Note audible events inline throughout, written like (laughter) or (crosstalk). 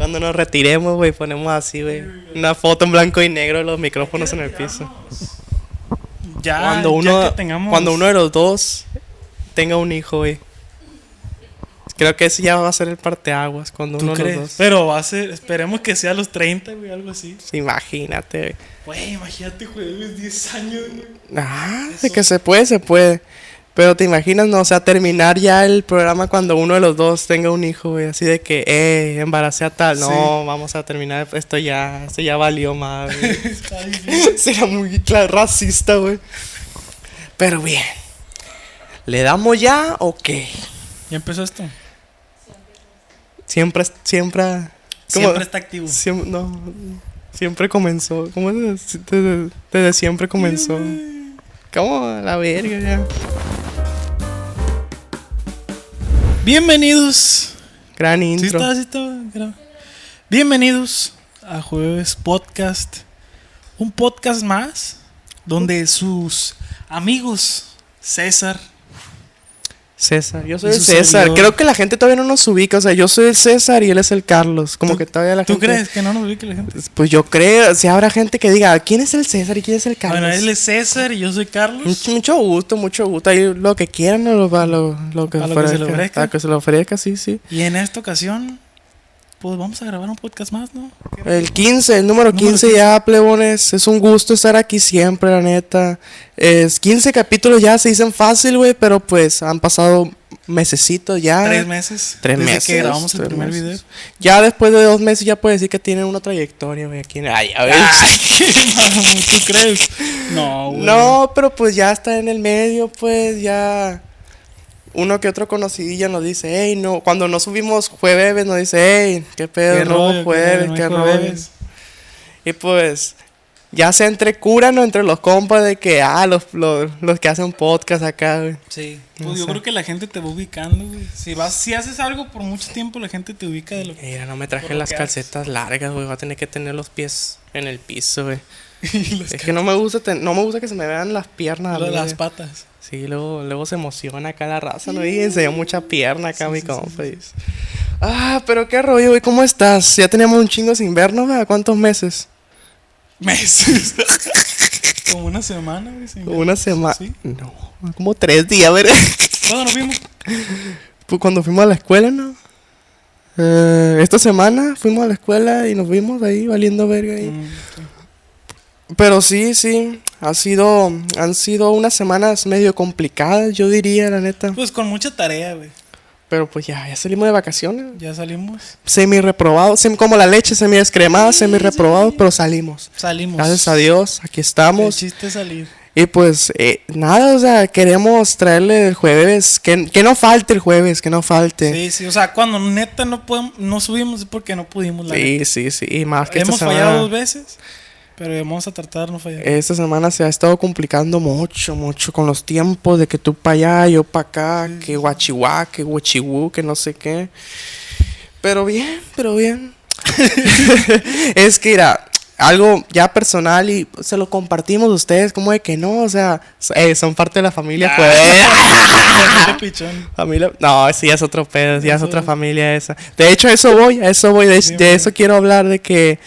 Cuando nos retiremos, güey, ponemos así, güey. Una foto en blanco y negro, los micrófonos en el piso. Ya, Cuando ya uno, que tengamos. cuando uno de los dos tenga un hijo, güey. Creo que ese ya va a ser el parteaguas. Cuando ¿Tú uno de crees? los dos. Pero va a ser, esperemos que sea a los 30, güey, algo así. Imagínate, güey. Güey, imagínate, güey, 10 años, güey. Ah, de que se puede, se puede. Pero te imaginas, no, o sea, terminar ya el programa cuando uno de los dos tenga un hijo, güey, así de que, eh, embaracé a tal. No, Sí. vamos a terminar, esto ya, esto ya valió (laughs) difícil. (laughs) Será muy racista, güey. Pero bien. ¿Le damos ya o qué? ¿Ya empezó esto? Siempre, siempre. ¿cómo? Siempre está activo. No, siempre comenzó. ¿Cómo es? Desde, desde siempre comenzó. ¿Cómo? La verga, ya. Bienvenidos. Gran ¿Sí intro. sí? Bienvenidos a Jueves Podcast. Un podcast más donde sus amigos César. César, yo soy el César. servidor. Creo que la gente todavía no nos ubica. O sea, yo soy el César y él es el Carlos. Como ¿Tú- que todavía la ¿Tú gente. crees que no nos ubique la gente? Pues yo creo. Si habrá gente que diga, ¿quién es el César y quién es el Carlos? Bueno, él es César y yo soy Carlos. Mucho, mucho gusto, mucho gusto. Ahí lo que quieran, lo, lo, lo, lo que, A lo que se le ofrezca. A que se le ofrezca, sí, sí. Y en esta ocasión, pues vamos a grabar un podcast más, ¿no? El 15, el número Número 15 ya, plebones. Es un gusto estar aquí siempre, la neta. Es 15 capítulos ya se dicen fácil, güey, pero pues han pasado mesecitos ya. Tres meses. Tres desde meses. que grabamos el primer meses. video. Ya después de dos meses ya puede decir que tienen una trayectoria, güey, aquí. Ay, a ver. Mamón, (laughs) (laughs) ¿tú crees? No, güey. No, pero pues ya está en el medio, pues ya. Uno que otro conocidilla nos dice, hey, no. Cuando no subimos jueves, nos dice, hey, qué pedo, Qué no rollo, jueves, qué jueves. Y pues, ya se entre curan ¿no? entre los compas de que, ah, los, los, los que hacen podcast acá, güey. Sí. No Pues yo sé. creo que la gente te va ubicando, güey. Si vas, si haces algo por mucho tiempo, la gente te ubica de lo que. Mira, no me traje las calcetas largas, güey. Voy a tener que tener los pies en el piso, güey. (laughs) Es que no me gusta, ten- no me gusta que se me vean las piernas. lo de güey. las patas. Sí, luego, luego se emociona acá la raza, ¿no? Y enseña mucha pierna acá, Sí, mi sí, compa. Ah, pero qué rollo, güey, ¿cómo estás? Ya teníamos un chingo sin vernos, ¿verdad? ¿Cuántos meses? Meses. (laughs) Como una semana, güey. sin Una ver. semana. Sí. No, como tres días, ¿verdad? ¿Cuándo nos vimos? Pues cuando fuimos a la escuela, ¿no? Eh, esta semana fuimos a la escuela y nos vimos ahí valiendo verga ahí. Mm, sí. Pero sí, sí, ha sido, han sido unas semanas medio complicadas, yo diría, la neta. Pues con mucha tarea, güey. Pero pues ya, ya salimos de vacaciones. Ya salimos. Semi reprobado, sem- como la leche semi descremada, semi reprobado, pero salimos. Salimos. Gracias a Dios, aquí El estamos. chiste es salir. Y pues eh, nada, o sea, queremos traerle el jueves, que, que no falte el jueves, que no falte. Sí, sí. O sea, cuando neta no podemos, no subimos es porque no pudimos. La Sí, sí, sí, y más que esta Hemos fallado dos semana, veces, pero vamos a tratar no fallar. esta semana se ha estado complicando mucho, mucho con los tiempos de que tú para allá, yo para acá, que guachihuá, que guachiwú, que no sé qué. Pero bien, pero bien. (laughs) es que era algo ya personal y se lo compartimos a ustedes, como de que no, o sea, eh, son parte de la familia, pues. (laughs) Qué pichón. Familia, no, sí, es otro pedo, ya es otra familia esa. De hecho, a eso voy, a eso voy, de, Sí, eso quiero hablar, de que,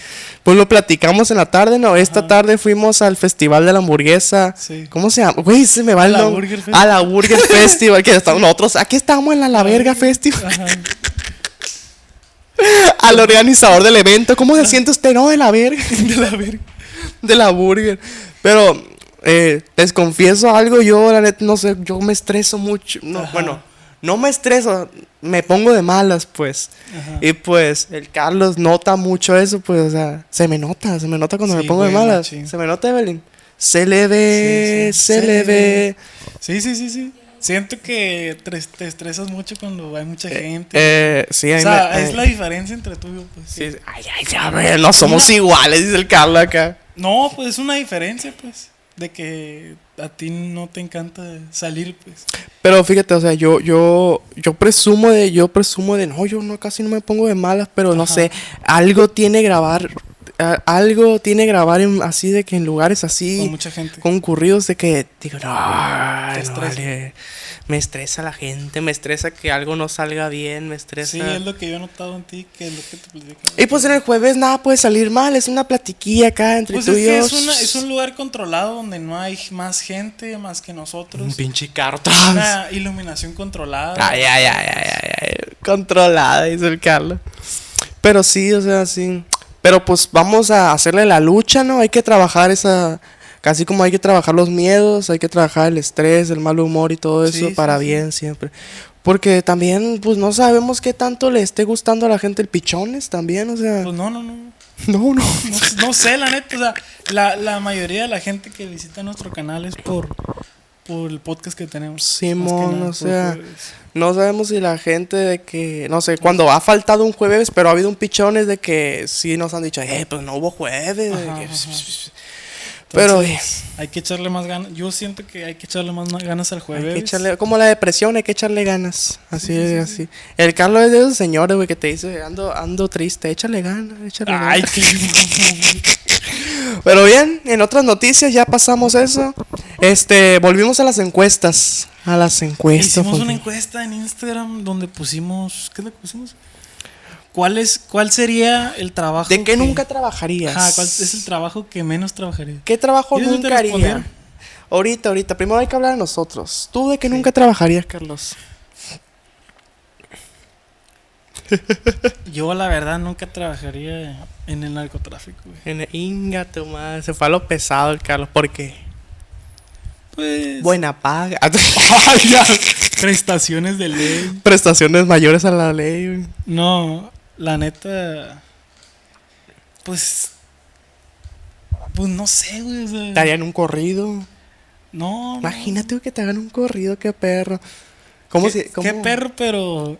pues lo platicamos en la tarde, ¿no? Esta Ajá. tarde fuimos al Festival de la Hamburguesa. Sí. ¿Cómo se llama? Güey, se me va A el la nombre. Burger Festival. A la Burger (laughs) Festival, que estamos nosotros, aquí estamos en la La Verga Festival. Ajá. (laughs) Al organizador del evento, ¿cómo se siente usted? No, de la verga. (laughs) De la verga. de la burger. Pero eh, les confieso algo, yo la neta no sé, yo me estreso mucho. No, Ajá. bueno, no me estreso, me pongo de malas, pues. Ajá. Y pues el Carlos nota mucho eso, pues, o sea, se me nota, se me nota cuando me Sí, pongo de malas. Se me nota, Evelyn. Se le ve, Sí, sí, se se le ve. Sí, sí, sí, sí. Siento que te, te estresas mucho cuando hay mucha gente. Eh, sí, a o sea, me- es eh, la diferencia entre tú y yo, pues. sí, ay, ay, ya, ve, no somos iguales, dice el Carlos acá. No, pues es una diferencia, pues. De que a ti no te encanta salir, pues. Pero fíjate, o sea, yo, yo, yo presumo de, yo presumo de, no, yo no casi no me pongo de malas, pero no sé, algo tiene grabar, a- algo tiene grabar en, así de que en lugares así Con mucha gente. concurridos de que digo, no, no vale. Me estresa la gente, me estresa que algo no salga bien, me estresa. Sí, es lo que yo he notado en ti, que es lo que te platico. Y pues en el jueves nada puede salir mal, es una platiquilla acá entre Pues tú es y que yo. es, una- es un lugar controlado donde no hay más gente más que nosotros. Un pinche carro. Una iluminación controlada. Ay, ay, ay, ay, ay, ay, Controlada, dice el Carlos. Pero sí, o sea, sí. Pero pues vamos a hacerle la lucha, ¿no? Hay que trabajar esa. Casi como hay que trabajar los miedos, hay que trabajar el estrés, el mal humor y todo eso Sí, sí, para sí. bien siempre. Porque también, pues no sabemos qué tanto le esté gustando a la gente el pichones también, o sea. Pues no, no, no. (laughs) No, no. No, no sé, la neta. O sea, la, la mayoría de la gente que visita nuestro canal es por, por el podcast que tenemos. Simón, nada, o sea. No sabemos si la gente de que, no sé, cuando ha faltado un jueves, pero ha habido un pichón es de que sí nos han dicho, eh, pues no hubo jueves. Ajá, que-. Pero Entonces, hay que echarle más ganas. Yo siento que hay que echarle más ganas al hay jueves. que echarle, como la depresión, hay que echarle ganas. Así, Sí, sí, sí, así. El Carlos es de esos señores, güey, que te dice, ando, ando triste, échale ganas, échale Ay, ganas. qué. (laughs) Pero bien, en otras noticias ya pasamos eso. Este, volvimos a las encuestas. A las encuestas. Hicimos una encuesta en Instagram donde pusimos. ¿Qué es lo que pusimos? ¿Cuál, es, ¿Cuál sería el trabajo? ¿De qué nunca trabajarías? Ajá, ¿Cuál es el trabajo que menos trabajaría? ¿Qué trabajo ¿Quieres nunca haría? Ahorita, ahorita. Primero hay que hablar de nosotros. ¿Tú de qué nunca trabajarías, Carlos? Yo, la verdad, nunca trabajaría en el narcotráfico, güey. En el- Inga, tu madre. Se fue a lo pesado el Carlos. ¿Por qué? Pues. Buena paga. (laughs) Prestaciones de ley. Prestaciones mayores a la ley. güey. No, la neta. Pues. Pues no sé, güey. o sea, Te harían un corrido. no. no. Imagínate que te hagan un corrido. Qué perro. ¿Cómo ¿Qué, se.? cómo- qué perro, pero.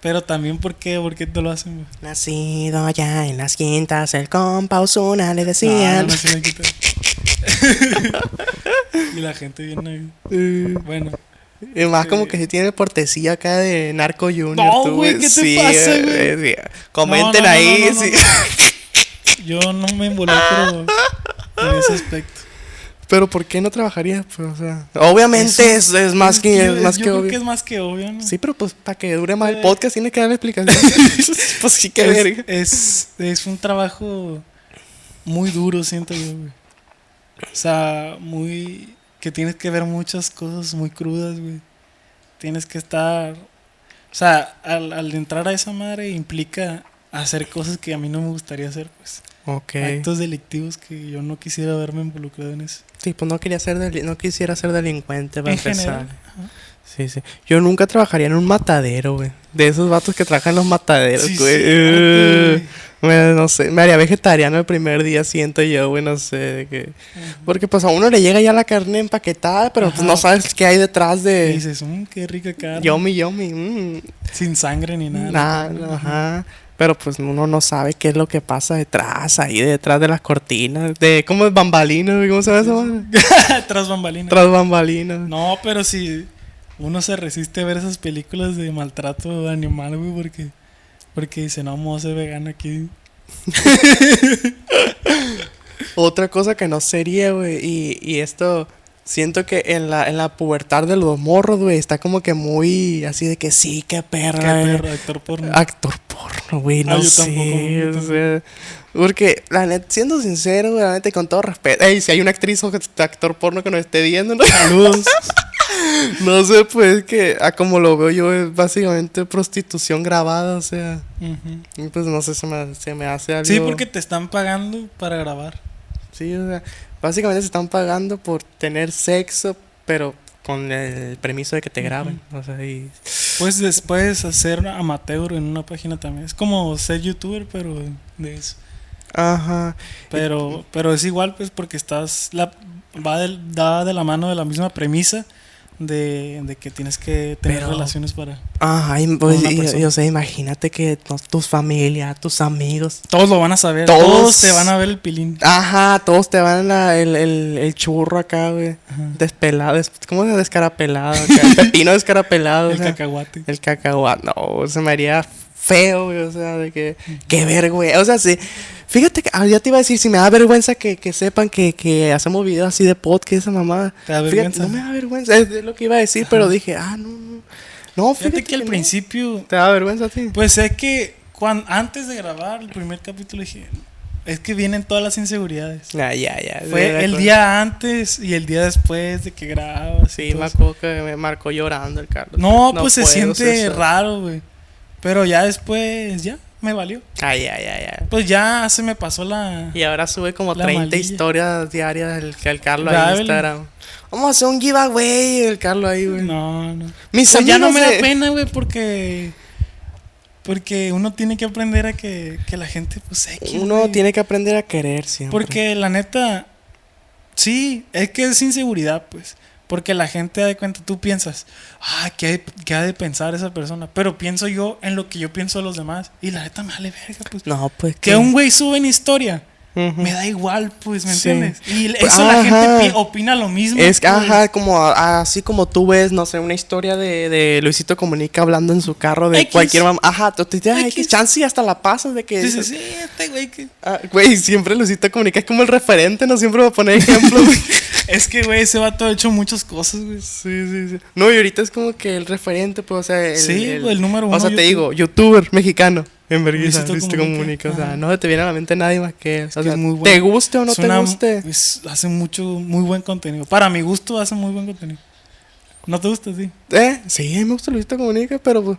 Pero también, ¿por qué? ¿Por qué te lo hacen, güey? Nacido allá en las quintas, el compa Osuna le Ah, decían. no, sí me quita. (laughs) (laughs) y la gente viene ahí. Bueno. Y más como que si tiene portecilla acá de Narco Junior. No, güey, ¿qué te Sí, pasa, güey? Comenten No, no, no, ahí. no, sí. Yo no me involucro en ese aspecto. Pero ¿por qué no trabajaría? Pues, o sea, obviamente es, es más que, Yo- es más yo que creo obvio. que es más que obvio, ¿no? Sí, pero pues para que dure más el Eh. podcast tiene que dar explicación. (laughs) pues sí que verga. es, es, es un trabajo muy duro, siento yo, güey. O sea, muy... Que tienes que ver muchas cosas muy crudas, güey. Tienes que estar... O sea, al, al entrar a esa madre implica hacer cosas que a mí no me gustaría hacer, pues. Ok. Actos delictivos que yo no quisiera verme involucrado en eso. Sí, pues no quería ser no quisiera ser delincuente para empezar. Sí, sí. Yo nunca trabajaría en un matadero, güey. De esos vatos que trabajan en los mataderos, Sí, güey. sí, güey. me- no sé, me haría vegetariano el primer día, siento yo, güey, no sé. de que- Porque pues a uno le llega ya la carne empaquetada, pero pues no sabes qué hay detrás Y de... dices, mmm, qué rica carne. Yomi, yomi. mm. Sin sangre ni nada. No, ajá. Pero pues uno no sabe qué es lo que pasa detrás, ahí detrás de las cortinas, de cómo es bambalinas, güey, ¿cómo se llama eso? (laughs) Tras bambalinas. Tras bambalinas. No, pero si uno se resiste a ver esas películas de maltrato animal, güey, porque, porque dice, no, vamos a ser vegano aquí. (laughs) (laughs) Otra cosa que no sería, güey, y, y esto siento que en la, en la pubertad de los morros, güey, está como que muy así de que sí, qué perra. Qué eh. perro, actor porno. Actor porno, güey, no Ah, yo sé. tampoco, yo o tampoco. sea, porque, la neta, siendo sincero, güey, la neta, y con todo respeto. Ey, si hay una actriz o actor porno que nos esté viendo, ¿no? Saludos. (laughs) no sé, pues que, a como lo veo yo, es básicamente prostitución grabada, o sea. Y Pues no sé, se me, se me hace algo. Sí, porque te están pagando para grabar. Sí, o sea, básicamente se están pagando por tener sexo, pero con el permiso de que te graben. O sea, y. Pues después hacer amateur en una página también. Es como ser youtuber, pero de eso. Ajá. Pero, pero es igual, pues, porque estás. La, va, del- da de la mano de la misma premisa de, de que tienes que tener Pero- relaciones para. Ajá, pues, una y- persona. y, o sea, imagínate que tus familias, tus amigos. Todos lo van a saber. Todos- Todos, te van a ver el pilín. Ajá, todos te van a el, el, el churro acá, güey. Despelado, des- ¿cómo se descarapelado? acá? (laughs) El pepino descarapelado. o El sea, cacahuate. el cacahuate. No, se me haría feo, güey. O sea, de que. Qué vergüenza. O sea, sí. Fíjate que. ah, ya te iba a decir, si me da vergüenza que, que sepan que, que hacemos videos así de podcast, esa mamá. ¿Te da Fíjate, vergüenza? no me da vergüenza. Es lo que iba a decir, pero dije, ah, no, no. No, fíjate, Fíjate que al no. principio, ¿Te da vergüenza a ti? pues es que cuando, antes de grabar el primer capítulo dije, es que vienen todas las inseguridades. Ah, ya, ya. Fue el día antes y el día después de que grabas. Sí, me acuerdo que me marcó llorando el Carlos. No, pues se siente raro, güey. Pero ya después, ya, me valió. Ay, ay, ay, ay. Pues ya se me pasó la... Y ahora sube como La 30 maldilla. historias diarias el, el Carlos ahí en. Instagram. Vamos a hacer un giveaway, el Carlos ahí, güey. No, no. Mis Pues ya no me da pena, güey, porque... Porque uno tiene que aprender a que, que la gente, pues, X, Uno tiene que aprender a querer siempre. Porque la neta, sí, es que es inseguridad, pues. Porque la gente da de cuenta, tú piensas, ah, ¿qué, ha- qué ha de pensar esa persona? Pero pienso yo en lo que yo pienso de los demás. Y la neta me vale verga, pues. No, pues Que un güey sube en historia, Me da igual, pues, ¿me Sí. entiendes? Y Pues, eso la ajá. gente pi- opina lo mismo. Es que, pues. ajá, como así como tú ves, no sé, una historia de, de Luisito Comunica hablando en su carro de X. cualquier mamá. Ajá, tú te dices, chance y hasta la pasas de que. Dices, sí, este güey que... Ah, Güey, siempre Luisito Comunica es como el referente, no siempre va a poner ejemplos. güey. (laughs) Es que, güey, ese vato ha hecho muchas cosas, güey. Sí, sí, sí. No, y ahorita es como que el referente, pues, o sea, el, Sí, número O uno sea, te YouTube. digo, youtuber mexicano. En vergüenza, Luisito Comunica. O sea, no te viene a la mente nadie más que él. O que sea, es muy ¿Te guste o no te guste? es- hace mucho, muy buen contenido. Para mi gusto hace muy buen contenido. ¿No te gusta, sí? ¿Eh? Sí, me gusta Luisito Comunica, pero pues.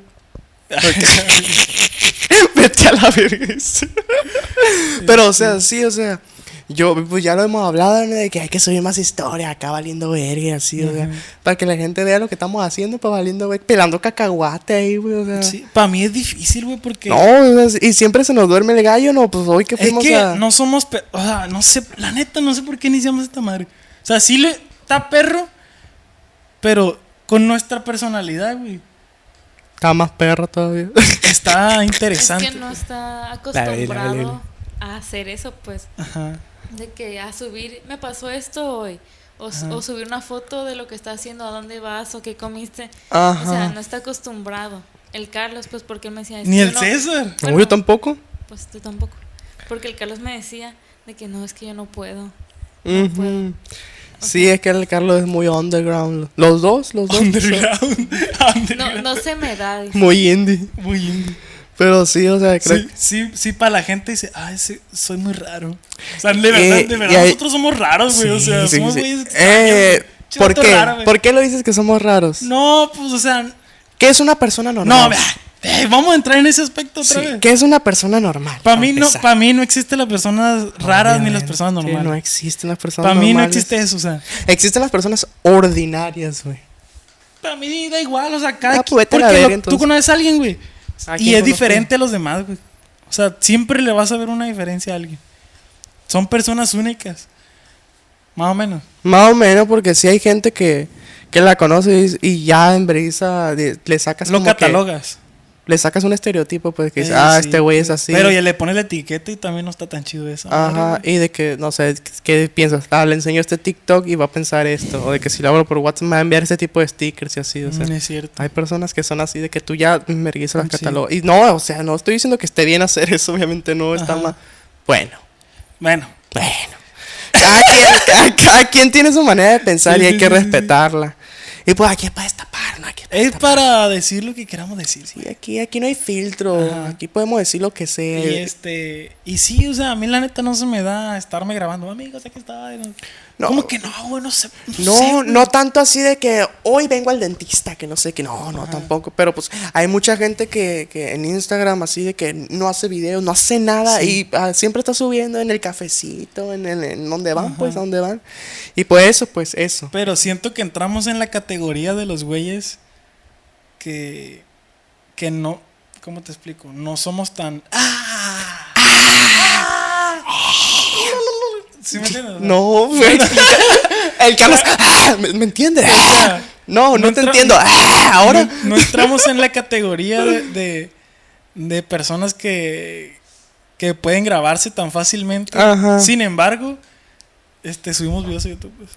(laughs) (laughs) Vete a la verga. pero, o sea, sí, o sea. Yo, pues ya lo hemos hablado, ¿no? De que hay que subir más historias acá valiendo verga así, o sea. Para que la gente vea lo que estamos haciendo, pues valiendo verga. Pelando cacahuate ahí, güey, o sea. Sí, para mí es difícil, güey, porque No, y siempre se nos duerme el gallo, ¿no? Pues hoy que es fuimos que a. no somos, pe- o sea, no sé, la neta, no sé por qué iniciamos esta madre. O sea, sí le está perro, pero con nuestra personalidad, güey, Está más perro todavía. está (laughs) Es interesante. que no está acostumbrado a hacer eso, pues. Ajá. De que a subir, me pasó esto hoy. O, o subir una foto de lo que está haciendo, a dónde vas o qué comiste. Ajá. O sea, no está acostumbrado. El Carlos, pues, porque él me decía... "Es Ni el no-". César. No, Bueno, yo tampoco. Pues tú tampoco. Porque el Carlos me decía de que no, es que yo no puedo. Ujú. Sí, es que el Carlos es muy underground. Los dos, los dos. Underground. (laughs) No, Underground. no se me da. dice. Muy indie. Muy indie. Pero sí, o sea, creo Sí, sí, sí, para la gente dice, ay, sí, soy muy raro. O sea, de verdad, Eh, de y verdad, hay- nosotros somos raros, güey. o sea, somos güeyes Eh. ¿Por qué? raro, güey. ¿Por qué lo dices que somos raros? No, pues, o sea, ¿Qué es una persona normal? no, vea, eh, vamos a entrar en ese aspecto otra vez. ¿Qué es una persona normal? Para mí no, para mí no existe las personas raras ni las personas normales. No existen las personas para mí no existe eso, o sea, Existen las personas ordinarias, güey. para mí da igual, o sea, cada Ah, quien- pues porque lo- tú conoces a alguien, güey, ¿A y es diferente a los demás, güey. O sea, siempre le vas a ver una diferencia a alguien. Son personas únicas. Más o menos. Más o menos, porque sí hay gente que, que la conoce y, y ya en brisa le sacas Lo como que- catalogas. Le sacas un estereotipo, pues que dices, Eh, ah, sí, este güey es así. Pero ya le pones la etiqueta y también no está tan chido eso. Ajá, y de que, no sé, ¿qué piensas? Ah, le enseño este TikTok y va a pensar esto. O de que si lo abro por WhatsApp me va a enviar ese tipo de stickers y así, o sea. Mm, es cierto. Hay personas que son así de que tú ya mergues las Sí. Y no, o sea, no estoy diciendo que esté bien hacer eso, obviamente no está mal. Bueno, Bueno, bueno. Cada quien, cada, (laughs) cada quien tiene su manera de pensar Sí, y hay que respetarla. Y pues aquí para destapar, ¿no? Aquí es para es destapar. para decir lo que queramos decir. Sí, aquí, aquí no hay filtro. Ajá. Aquí podemos decir lo que sea. Y este, y sí, o sea, a mí la neta no se me da estarme grabando, amigos, aquí está. No. No. ¿Cómo que no, güey? No sé. No, No, sé, güey. no tanto así de que hoy vengo al dentista, que no sé qué, no, no, tampoco. Pero pues hay mucha gente que, que en Instagram así de que no hace videos, no hace nada Sí. y ah, siempre está subiendo en el cafecito, en, el, en donde van, pues, a donde van. Y pues eso, pues eso. Pero siento que entramos en la categoría de los güeyes que, que no, ¿cómo te explico? No somos tan... ¡Ah! ¿Sí me entiendes? No, (laughs) güey. el Carlos, ah, ¿me, me entiendes? sea, no, no, no te entiendo. Ah, ahora. No, no entramos en la categoría de, (laughs) de, de personas que, que pueden grabarse tan fácilmente. Ajá. Sin embargo, este, subimos videos a YouTube. pues.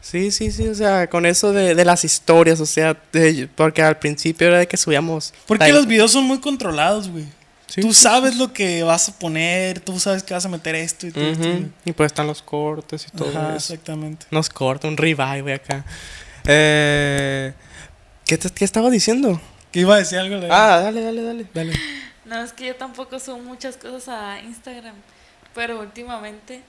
Sí, sí, sí, o sea, con eso de, de las historias, o sea, de- porque al principio era de que subíamos... Porque los videos son muy controlados, güey. Sí, tú sí, sabes lo que vas a poner, tú sabes que vas a meter esto y todo güey. Y pues están los cortes y todo Ajá, eso. exactamente. Nos corta un revive acá. Eh, ¿qué, te, ¿Qué estaba diciendo? ¿Qué iba a decir algo? de- Ah, dale, dale, dale. dale. No, es que yo tampoco subo muchas cosas a Instagram, pero últimamente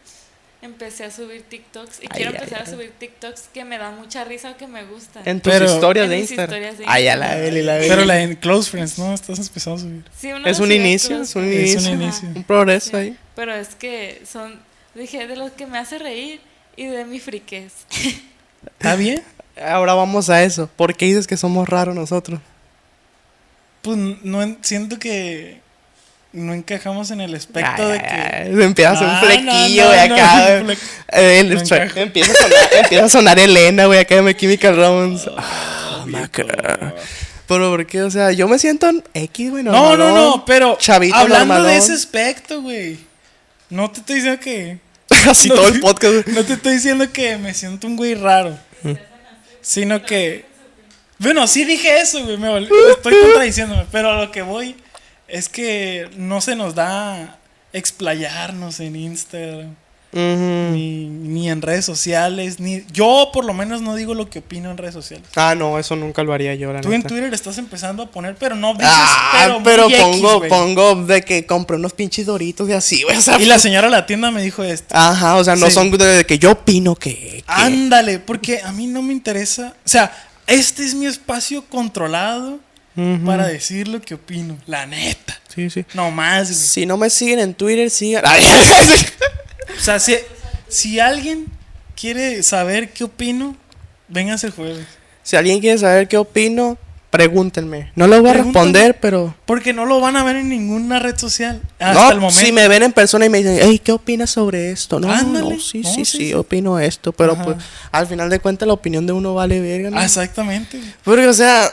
empecé a subir TikToks y Ay, quiero ay, empezar ay. a subir TikToks que me dan mucha risa o que me gustan. En tus Pero- historias En de mis Instagram. historias de Ay, ya la Instagram. Beli, la Beli. Pero la en Close Friends, ¿no? Estás empezando a subir. Sí, uno Es un inicio, es un Friends. Es un inicio. inicio. Un progreso Sí, ahí. Pero es que son, dije, de los que me hace reír y de mi friquez. (laughs) ¿Está bien? Ahora vamos a eso. ¿Por qué dices que somos raros nosotros? Pues no en- siento que no encajamos en el aspecto de que. ay, Empieza a hacer un Ah, flequillo, no, güey, no, acá. no, Eh, el- encaja. empieza, a sonar, empieza a sonar Elena, güey, acá de My Chemical Romance. Ah, maca. Pero ¿por qué? O sea, yo me siento en X, güey. No, no, no, pero Chavito hablando normalón. de ese aspecto, güey. No te estoy diciendo que. (laughs) Así no todo el podcast. No te estoy diciendo que me siento un güey raro. Sino que. Bueno, sí dije eso, güey. Me (laughs) estoy contradiciéndome. Pero a lo que voy es que no se nos da explayarnos en Instagram. Ni, ni en redes sociales. Ni, yo, por lo menos, no digo lo que opino en redes sociales. Ah, no, eso nunca lo haría yo, la Tú en. Twitter estás empezando a poner, pero no dices. Ah, pero pero, muy X, pongo, pongo de que compré unos pinches doritos y así, güey. O sea, Y la señora de la tienda me dijo esto. Ajá, o sea, no Sí. son de, de que yo opino que. que- Ándale, porque a mí no me interesa. O sea, este es mi espacio controlado Para decir lo que opino. La neta. Sí, sí. No más, güey. Si no me siguen en Twitter, sigan. (laughs) O sea, si, si alguien quiere saber qué opino, vénganse el jueves. si alguien quiere saber qué opino, pregúntenme. No lo voy a responder, pero. Porque no lo van a ver en ninguna red social. Hasta no, el momento. si me ven en persona y me dicen, hey, ¿qué opinas sobre esto? No, Ándale. no, sí, No, sí, sí, sí, sí. opino esto. Pero Ajá. pues, al final de cuentas, la opinión de uno vale verga. ¿no? Exactamente. Porque, o sea,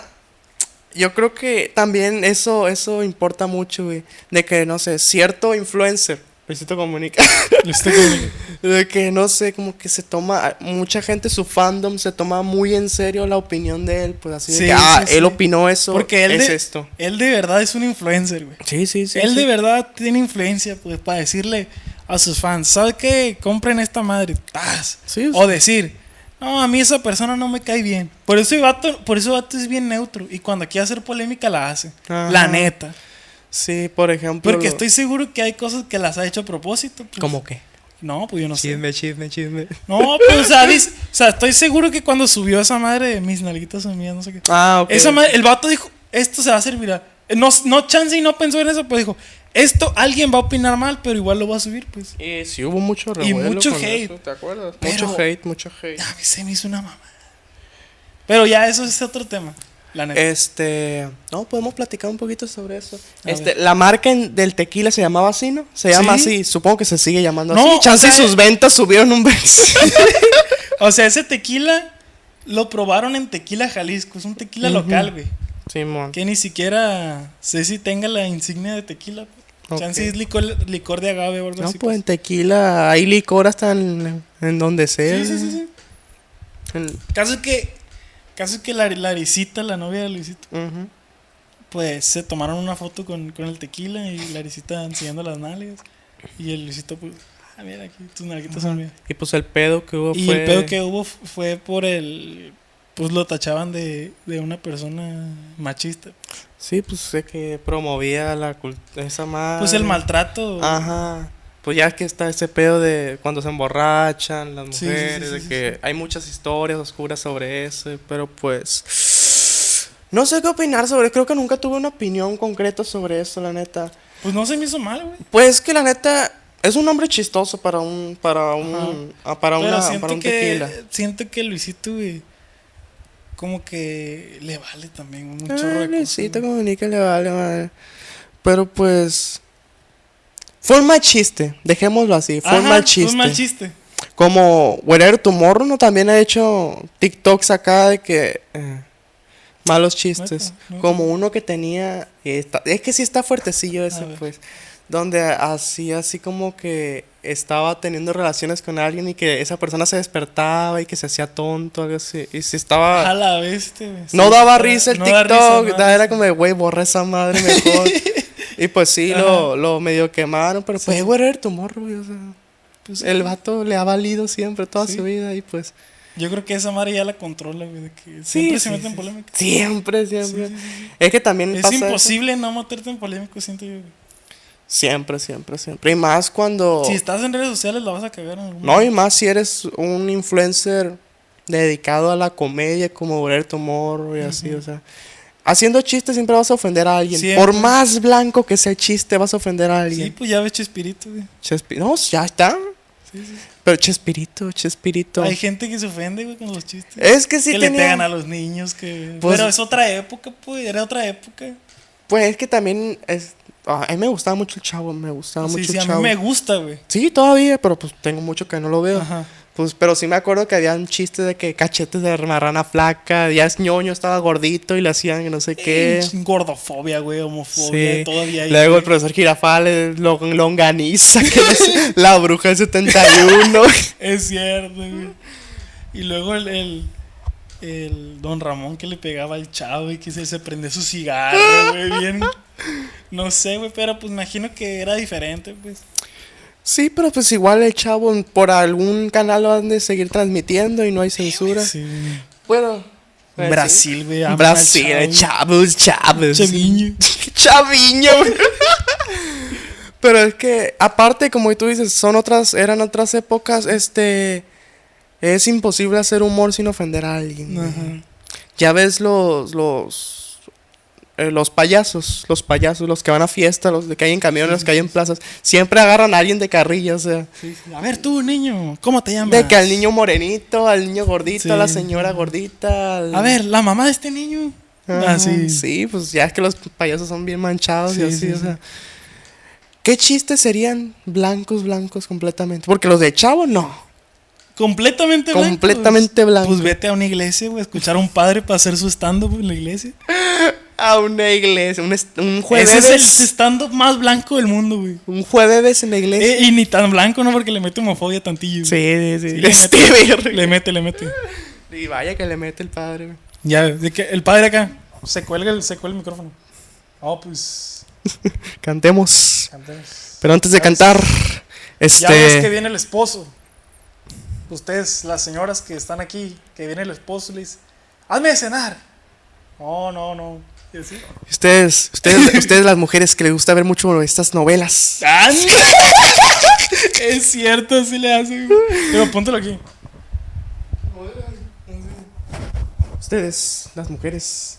yo creo que también eso, eso importa mucho, güey. De que, no sé, cierto influencer, Luisito Comunica, (laughs) Luisito Comunica. de que, no sé, como que se toma, mucha gente, su fandom, se toma muy en serio la opinión de él. Pues así de Sí, que, ah, sí, él sí. opinó eso, Porque él es de, esto. él de verdad es un influencer, güey. Sí, sí, sí. él sí. de verdad tiene influencia pues, para decirle a sus fans, ¿sabe qué? Compren esta madre. ¡Tas! Sí, O decir, no, a mí esa persona no me cae bien. Por eso el vato, por eso el vato es bien neutro. Y cuando quiere hacer polémica la hace. Ajá. La neta. Sí, por ejemplo. Porque lo- estoy seguro que hay cosas que las ha hecho a propósito. pues. ¿Cómo qué? No, pues yo no sé. Chisme, chisme, chisme. No, pues o sea, dice- o sea, estoy seguro que cuando subió esa madre de mis nalguitas son mías, no sé qué. Ah, ok. Esa madre, el vato dijo, esto se va a hacer viral. No, no chance y no pensó en eso, pues dijo, esto alguien va a opinar mal, pero igual lo va a subir, pues. Y sí hubo mucho Y revuelo mucho con hate. eso, ¿te acuerdas? Pero- mucho hate, mucho hate. A mí se me hizo una mamá. Pero ya eso es otro tema, la neta. Este, no, podemos platicar un poquito sobre eso. A Este, ver. la marca en- del tequila se llamaba así, ¿no? Se llama Sí. así, supongo que se sigue llamando No, así. Chance o sea, sus ventas subieron un mes. (laughs) O sea, ese tequila lo probaron en Tequila Jalisco, es un tequila local, güey. Simón. Que ni siquiera sé si tenga la insignia de tequila. pues. Chance es licor, licor de agave o algo No, así. pues en tequila hay licor hasta en, en donde sea. Sí, sí, sí, sí. En- Caso es que, caso es que la, Laricita, la novia de Luisito, pues se tomaron una foto con, con el tequila y Laricita enseñando las nalgas. Y el Luisito, pues, ah, mira aquí, tus nalguitas son mías. Y pues el pedo que hubo Y fue. el pedo que hubo fue por el. Pues lo tachaban de, de una persona machista. Sí, pues sé que promovía la cultura. Esa madre. Pues el maltrato. Ajá. Pues ya que está ese pedo de cuando se emborrachan las Sí, sí, sí, mujeres, sí, de que hay muchas historias oscuras sobre eso, pero pues no sé qué opinar sobre, creo que nunca tuve una opinión concreta sobre eso, la neta. Pues no se me hizo mal, güey. Pues que la neta es un nombre chistoso para un para un ah, para Pero una siento para un que, tequila. Siento que Luisito, güey, como que le vale también un Ah, chorro de güey. Comunica le vale madre. Pero pues fue un mal chiste, dejémoslo así, fue un Ajá, mal chiste. Fue un mal chiste. Como Wherever Tomorrow, ¿no? También ha hecho TikToks acá de que... eh, malos chistes. Como uno que tenía... está- es que sí está fuertecillo ese, pues. Donde hacía así como que estaba teniendo relaciones con alguien y que esa persona se despertaba y que se hacía tonto, algo así. Y si estaba... A la bestia. No daba risa el no da TikTok, risa, no da da- era como de, güey, borra esa madre mejor. (laughs) y pues sí, lo, lo medio quemaron, pero pues, Sí. güey, era tu morro, güey, o sea. Pues, El vato le ha valido siempre toda Sí. su vida y pues. Yo creo que esa madre ya la controla, güey. De que siempre sí, se mete en polémica. Siempre, siempre. Es que también Es pasa eso. imposible no meterte en polémico, siento yo. güey. Siempre, siempre, siempre. Y más cuando. Si estás en redes sociales, la vas a cagar en algún No, y más si eres un influencer dedicado a la comedia como Roberto Morro y así, o sea. Haciendo chistes siempre vas a ofender a alguien. Siempre. Por más blanco que sea el chiste, vas a ofender a Sí, alguien. pues ya ves Chespirito, güey. Chespi- No, ya está. Pero Chespirito, Chespirito. Hay gente que se ofende, güey, con los chistes. Es que sí que le tenía- pegan a los niños, que... Pues- Pero es otra época, pues, era otra época. Pues es que también es. A mí me gustaba mucho el chavo, me gustaba Sí, mucho sí, el a chavo. mí me gusta, güey. Sí, todavía, pero pues tengo mucho que no lo veo. Ajá. Pues, pero sí me acuerdo que había un chiste de que cachetes de marrana flaca, ya es ñoño, estaba gordito y le hacían no sé qué. Eh, Gordofobia, güey, homofobia, Sí. todavía. hay, Luego el profesor Girafales, lo- longaniza, que (laughs) sé, la bruja del 71. Es cierto, güey. Y luego el, el, el don Ramón que le pegaba al chavo y que se, se prende su cigarro, güey, bien. No sé, güey, pero pues imagino que era diferente, pues. sí, pero pues igual el chavo por algún canal lo han de seguir transmitiendo y no hay censura. Sí. Bueno. pues, Brasil, güey. Brasil, chavo. chavos, chavos. Chaviño. (laughs) Chaviño. güey. Pero es que, aparte, como tú dices, son otras, eran otras épocas, este, es imposible hacer humor sin ofender a alguien. Ajá. Ya ves los, los, eh, los payasos, los payasos, los que van a fiesta, los de que hay en camiones, los que hay en plazas, siempre agarran a alguien de carrilla, o sea, Sí, sí. A ver, tú, niño, ¿cómo te llamas? de que al niño morenito, al niño gordito, a la señora gordita. al- A ver, la mamá de este niño. Ajá, Ah, sí. Sí, pues ya es que los payasos son bien manchados y Sí, así, sí, o sea. ¿Qué chistes serían blancos, blancos completamente? Porque los de chavo no. Completamente blanco. Completamente blanco. Pues vete a una iglesia, güey, a escuchar a un padre para hacer su stand-up en la iglesia. (laughs) A una iglesia, un, un jueves. Ese es el stand-up más blanco del mundo, güey. Un jueves en la iglesia. Eh, y ni tan blanco, ¿no? Porque le mete homofobia tantillo. güey. sí, sí, sí. Le, Este mete, le mete, le mete. Y vaya que le mete el padre. güey. Ya, de que el padre acá se cuelga el, se cuelga el micrófono. Oh, pues. (laughs) Cantemos. cantemos. Pero antes de cantar, Ya ves que este. viene el esposo. Ustedes, las señoras que están aquí, que viene el esposo, le dice: Hazme de cenar. No, no, no. Ustedes, ustedes, (laughs) ustedes las mujeres que les gusta ver mucho estas novelas. es cierto, así le hace. güey. Pero póntelo aquí. Ustedes, las mujeres.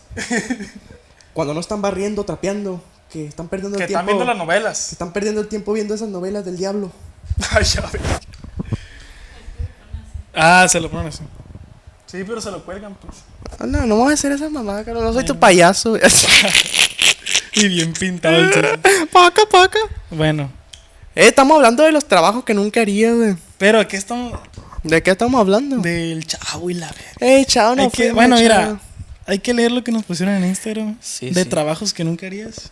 Cuando no están barriendo, trapeando, que están perdiendo Que el están tiempo. viendo las que novelas. están perdiendo el tiempo viendo esas novelas del diablo. Ay, ya ve. Ah, se lo ponen así. Sí, pero se lo cuelgan, pues. Ah, no, no voy a hacer esa mamá, caro. No soy tu payaso. (laughs) (laughs) Y bien pintado el chico. paca, paca. Bueno, Eh, estamos hablando de los trabajos que nunca haría, güey. pero aquí estamos ¿De qué estamos hablando? del chavo y la verga. Eh, chao, no que- bueno, mira, hay que leer lo que nos pusieron en Instagram Sí, de sí. trabajos que nunca harías.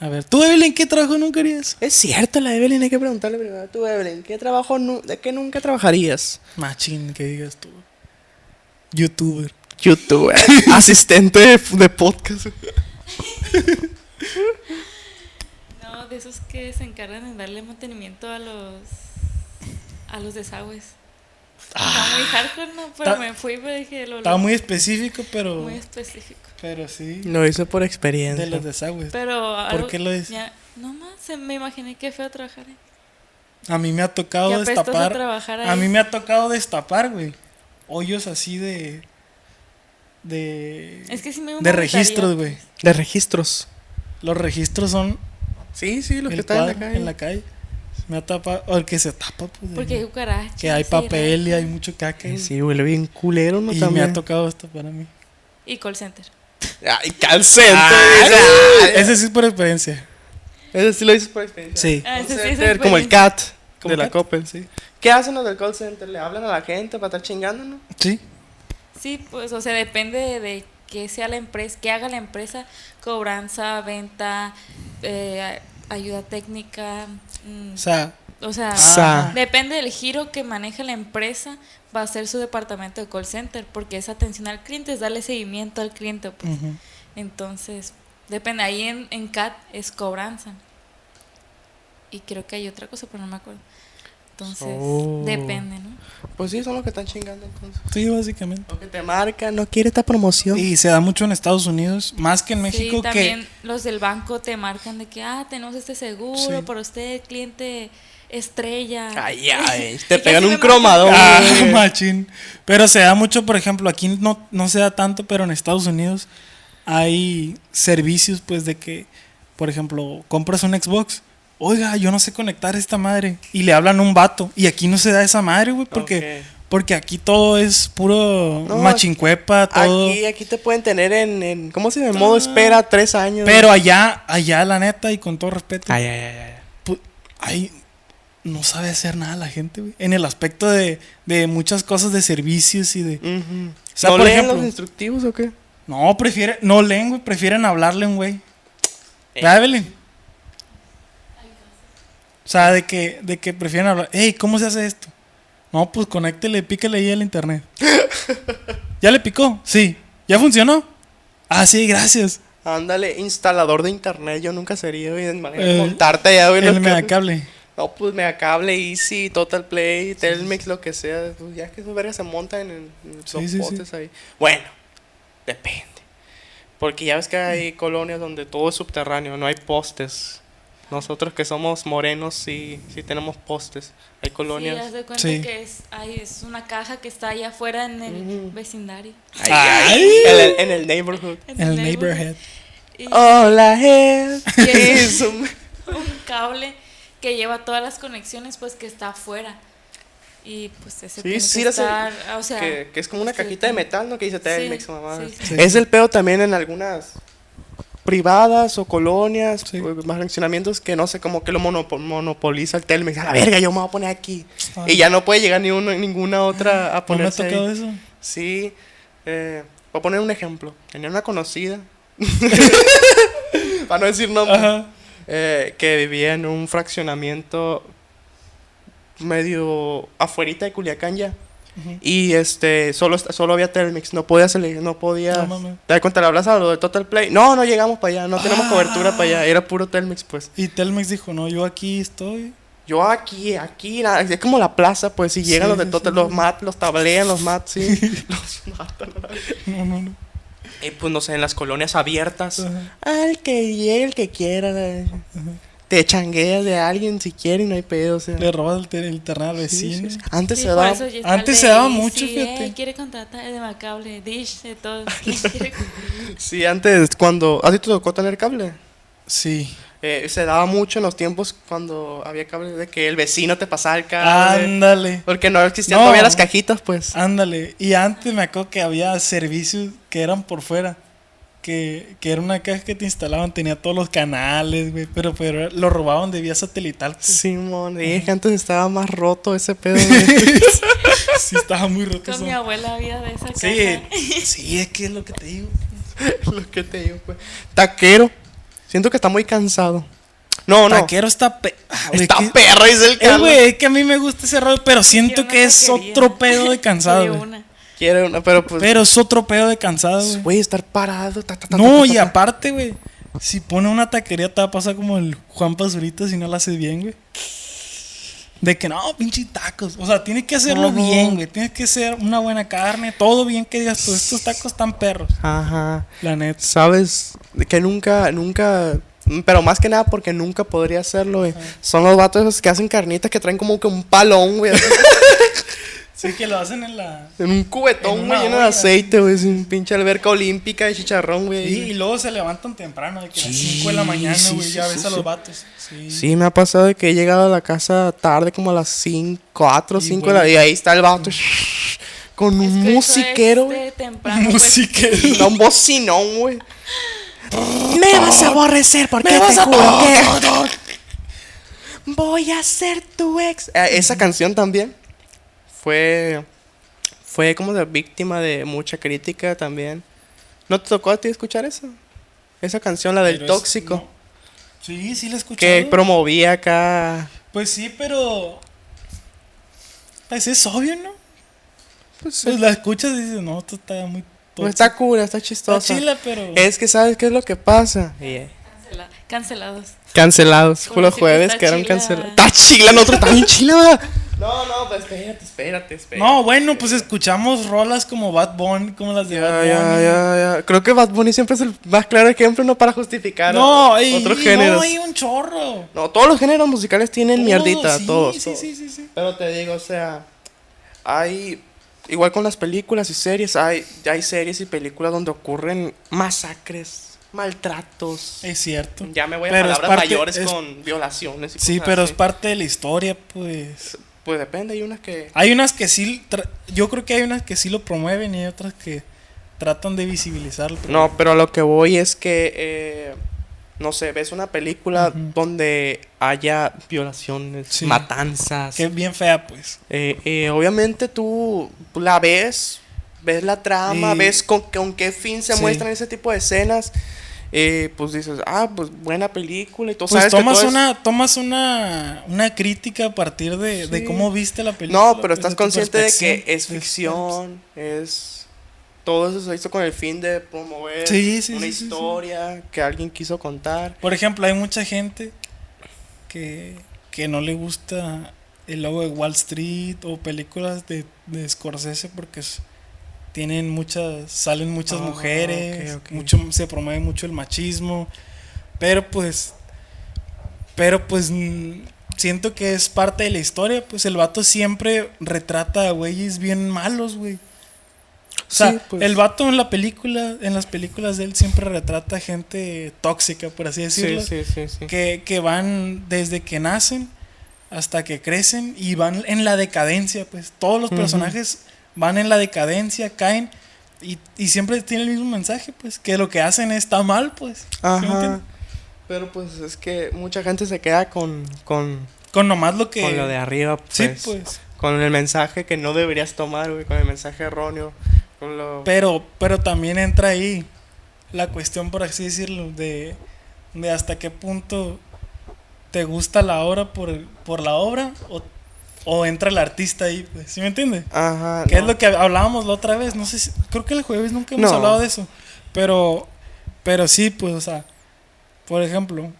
A ver, ¿tú, Evelyn, qué trabajo nunca harías? Es cierto, la Evelyn, hay que preguntarle primero. Tú, Evelyn, ¿qué trabajo, nu- de qué nunca trabajarías? Machín, que digas tú. Youtuber. YouTube, (laughs) asistente de, de podcast. No, de esos que se encargan en darle mantenimiento a los a los desagües. Está muy hardcore, no, pero Ta- me fui, pero dije lo Estaba muy específico, pero. muy específico. Pero sí. Lo hice por experiencia. De los desagües. Pero algo, qué lo dices? ya- no más, me imaginé que fue a trabajar ahí. A mí me ha tocado destapar. ahí. A mí me ha tocado destapar, güey. Hoyos así de. De. Es que sí me de registros, güey. De registros. Los registros son Sí, sí, los que el están en la calle. en la calle. Me ha tapado. O el que se tapa, pues. Porque hay cucarachas. que hay papel y hay mucho caca. Eh, güey. Sí, huele bien culero, ¿no? y me También. ha tocado destapar a mí. Y call center. Ay, calcente. Ese sí es por experiencia. Ese sí lo dices por experiencia. Sí. Ah, ese Call sí es center, como el. CAT Como de la. Coppel, sí. ¿Qué hacen los del call center? ¿Le hablan a la gente para estar chingando, no? Sí. Sí, pues, o sea, depende de, qué sea la empresa, qué haga la empresa, cobranza, venta, eh, ayuda técnica. mm, O sea, o sea, depende del giro que maneja la empresa, va a ser su departamento de call center, porque es atención al cliente, es darle seguimiento al cliente. Pues. Entonces, depende. Ahí en, en CAT es cobranza. Y creo que hay otra cosa, pero no me acuerdo. Entonces, Oh. depende, ¿no? Pues sí, son los que están chingando entonces. sí, básicamente. Lo que te marca, no quiere esta promoción. Y se da mucho en Estados Unidos, más que en México, sí, que también los del banco te marcan de que, ah, tenemos este seguro Sí. por usted, cliente estrella. Ay, ay, (laughs) te pegan un cromador. Ah, (laughs) (laughs) machín. Pero se da mucho, por ejemplo, aquí no, no se da tanto, pero en Estados Unidos hay servicios, pues, de que, por ejemplo, compras un Xbox. Oiga, yo no sé conectar esta madre. Y le hablan a un vato. Y aquí no se da esa madre, güey, porque, porque aquí todo es puro No, machincuepa, todo. Aquí, aquí te pueden tener en, en ¿cómo se llama? En modo espera tres años. Pero allá, allá, la neta, y con todo respeto, Ay, ay, ay, ay. pu- ahí no sabe hacer nada la gente, güey. En el aspecto de, de muchas cosas de servicios y de. Ujú. sea, ¿No por leen ejemplo- los instructivos o qué? No, prefiere, no leen, güey, prefieren hablarle a un güey. Eh. ¿Verdad, Evelyn? O sea, de que, de que prefieren hablar. Hey, ¿cómo se hace esto? No, pues conéctele, píquele ahí al internet. (laughs) ¿Ya le picó? Sí. ¿Ya funcionó? Ah, sí, gracias. Ándale, instalador de internet, yo nunca sería, güey. Imagínate Eh, montarte allá, güey. El megacable. No, pues Megacable, Easy, Total Play, Telmex, lo que sea. Pues ya que esos vergas se montan en, en los Sí, sí, sí. postes ahí. Bueno, depende. Porque ya ves que hay colonias donde todo es subterráneo, no hay postes. Nosotros que somos morenos sí, sí tenemos postes. Hay Sí, colonias. haz de cuenta Sí. que es, ay, es una caja que está allá afuera en el Ujú. vecindario. Ay, ay, en, el, en el neighborhood. En el neighborhood. Y Hola. (laughs) Y es- (laughs) un- un cable que lleva todas las conexiones, pues que está afuera. Y pues ese Sí, tiene sí, que la sé. estar, o sea, que, que es como una sí, cajita de metal, ¿no? Que dice sí, Telmex, mamá. sí, sí. Sí. Es el pedo también en algunas privadas o colonias, Sí. o fraccionamientos que no sé, como que lo monopo- monopoliza el Telmex. A la verga, yo me voy a poner aquí. Ay. Y ya no puede llegar ni uno, ninguna otra a ¿No me ha ponerse ahí. tocado eso? Sí. Eh, voy a poner un ejemplo. Tenía una conocida. (laughs) Para no decir nombre. Eh, que vivía en un fraccionamiento medio afuerita de Culiacán ya. Y este, solo, solo había Telmex, no podía salir, no podía. No. ¿Te das cuenta? ¿Le hablas a lo de Total Play? No, no llegamos para allá, no tenemos Ah. cobertura para allá, era puro Telmex, pues. Y Telmex dijo, no, yo aquí estoy. Yo aquí, aquí, la- es como la plaza, pues, si llegan Sí, los de Total, sí, los mat, los tablean, los mat, sí. (laughs) los matan. No, no, no. Y pues, no sé, en las colonias abiertas. Ajá. Al que llegue, el que quiera. eh, Te changueas de alguien si quiere y no hay pedo, o sea. Le robas el, te- el internet al vecino. sí, sí. Antes Sí, se daba. Antes se daba mucho, eh, fíjate. quiere contratar de Macable, Dish, de todo. (laughs) Quiere- Sí, antes, cuando. ¿A ti te tocó tener cable? Sí. Eh, se daba mucho en los tiempos cuando había cable de que el vecino te pasaba el cable. Ándale. Porque no existían No. todavía las cajitas, pues. Ándale. Y antes me acuerdo que había servicios que eran por fuera. Que, que era una caja que te instalaban, tenía todos los canales, güey. Pero, pero lo robaban de vía satelital. pues. Simón, y es que antes estaba más roto ese pedo. (laughs) Sí, estaba muy roto Con eso. mi abuela había de esa Sí, caja. sí, es que es lo que te digo. (laughs) Lo que te digo, pues. Taquero. Siento que está muy cansado. No, no. Taquero está pe... ah, está que- perro, dice el Eh, es que a mí me gusta ese rollo, pero siento que es otro pedo de cansado, Quiere una. Pero pues. Pero es otro pedo de cansado, güey. Güey, estar parado. ta, ta, ta, No, y aparte, güey, si pone una taquería te va a pasar como el Juan Pazurita si no la haces bien, güey. De que no, pinche tacos. O sea, tienes que hacerlo bien, güey. Tienes que ser una buena carne, todo bien que digas, pues estos tacos están perros. Ajá. La neta. Sabes que nunca, nunca. Pero más que nada porque nunca podría hacerlo, güey. Son los vatos esos que hacen carnitas que traen como que un palón, güey. (laughs) Sí, que lo hacen en la. En un cubetón, güey, lleno de aceite, güey. sin pinche alberca olímpica de chicharrón, güey. Y, y luego se levantan temprano, de que a las Sí, 5 de la mañana, güey, sí, ya sí, ves a sí. los vatos. Sí. Sí, me ha pasado de que he llegado a la casa tarde, como a las 5, 4, Y 5 de la y ahí está el vato. Con un Es que musiquero, es temprano, pues. Música. No, un bocinón, güey. Me vas a aborrecer porque Me te a juro que voy a ser tu ex. Eh, esa canción también fue fue como de víctima de mucha crítica también. ¿No te tocó a ti escuchar eso? Esa canción, la del Pero es- tóxico. no. Sí, sí la he escuchado. que promovía acá. Pues sí, pero. Pues es obvio, ¿no? Pues, Pues la escuchas y dices, no, esto está muy. pues está cura, está Está chistosa. chila, pero. Es que sabes qué es lo que pasa. Yeah. Cancela- cancelados. Cancelados. Que jueves está que eran chila. cancelados. Está chila, nosotros está bien chila. No, no, pues espérate, espérate, espérate. No, bueno, pues escuchamos rolas como Bad Bunny, como las de Ya, Bad Bunny. ya, ya, ya. Creo que Bad Bunny siempre es el más claro ejemplo, no para justificar No, y, otros y géneros. no, hay un chorro. No, todos los géneros musicales tienen Todos, mierdita, sí, todos. Sí, todos. sí, sí, sí. Pero te digo, o sea, hay. Igual con las películas y series, hay, hay series y películas donde ocurren masacres, maltratos. Es cierto. Ya me voy a Pero palabras parte- mayores es- con violaciones y Sí, cosas pero así. es parte de la historia, pues. Pues depende, hay unas que. Hay unas que sí. Yo creo que hay unas que sí lo promueven y hay otras que tratan de visibilizarlo. pero- No, pero a lo que voy es que. eh, no sé, ves una película donde haya violaciones, Sí. matanzas. Que es bien fea, pues. Eh, eh, obviamente tú la ves, ves la trama, ves con, con qué fin se Sí. muestran ese tipo de escenas. Eh, pues dices, ah, pues buena película y tú Pues sabes que tomas todo es- una, tomas una, una crítica a partir de, de cómo viste la película. No, pero estás consciente de que es ficción, es... Todo eso se hizo con el fin de promover Sí, sí, una historia que alguien quiso contar. Por ejemplo, hay mucha gente que, que no le gusta el logo de Wall Street o películas de, de Scorsese porque s- tienen muchas, salen muchas Ah, mujeres, mucho se promueve mucho el machismo, pero pues, pero pues mm, siento que es parte de la historia, pues el vato siempre retrata a güeyes bien malos, güey. O sea, Sí, pues. el vato en la película, en las películas de él siempre retrata gente tóxica, por así decirlo, Sí, sí, que, que van desde que nacen hasta que crecen y van en la decadencia, pues todos los personajes van en la decadencia, caen y, y siempre tienen el mismo mensaje, pues que lo que hacen está mal, pues. ¿sí me Ajá. entiendes? Pero pues es que mucha gente se queda con, con, Con nomás lo que... con lo de arriba, pues. sí, pues. Con el mensaje que no deberías tomar, güey. Con el mensaje erróneo. Con lo... Pero, pero también entra ahí la cuestión, por así decirlo, de, de hasta qué punto te gusta la obra por, por la obra o, o entra el artista ahí, pues, ¿sí me entiendes? Ajá. Que no. es lo que hablábamos la otra vez, no sé si, creo que el jueves nunca hemos No. hablado de eso, pero, pero sí, pues, o sea, por ejemplo,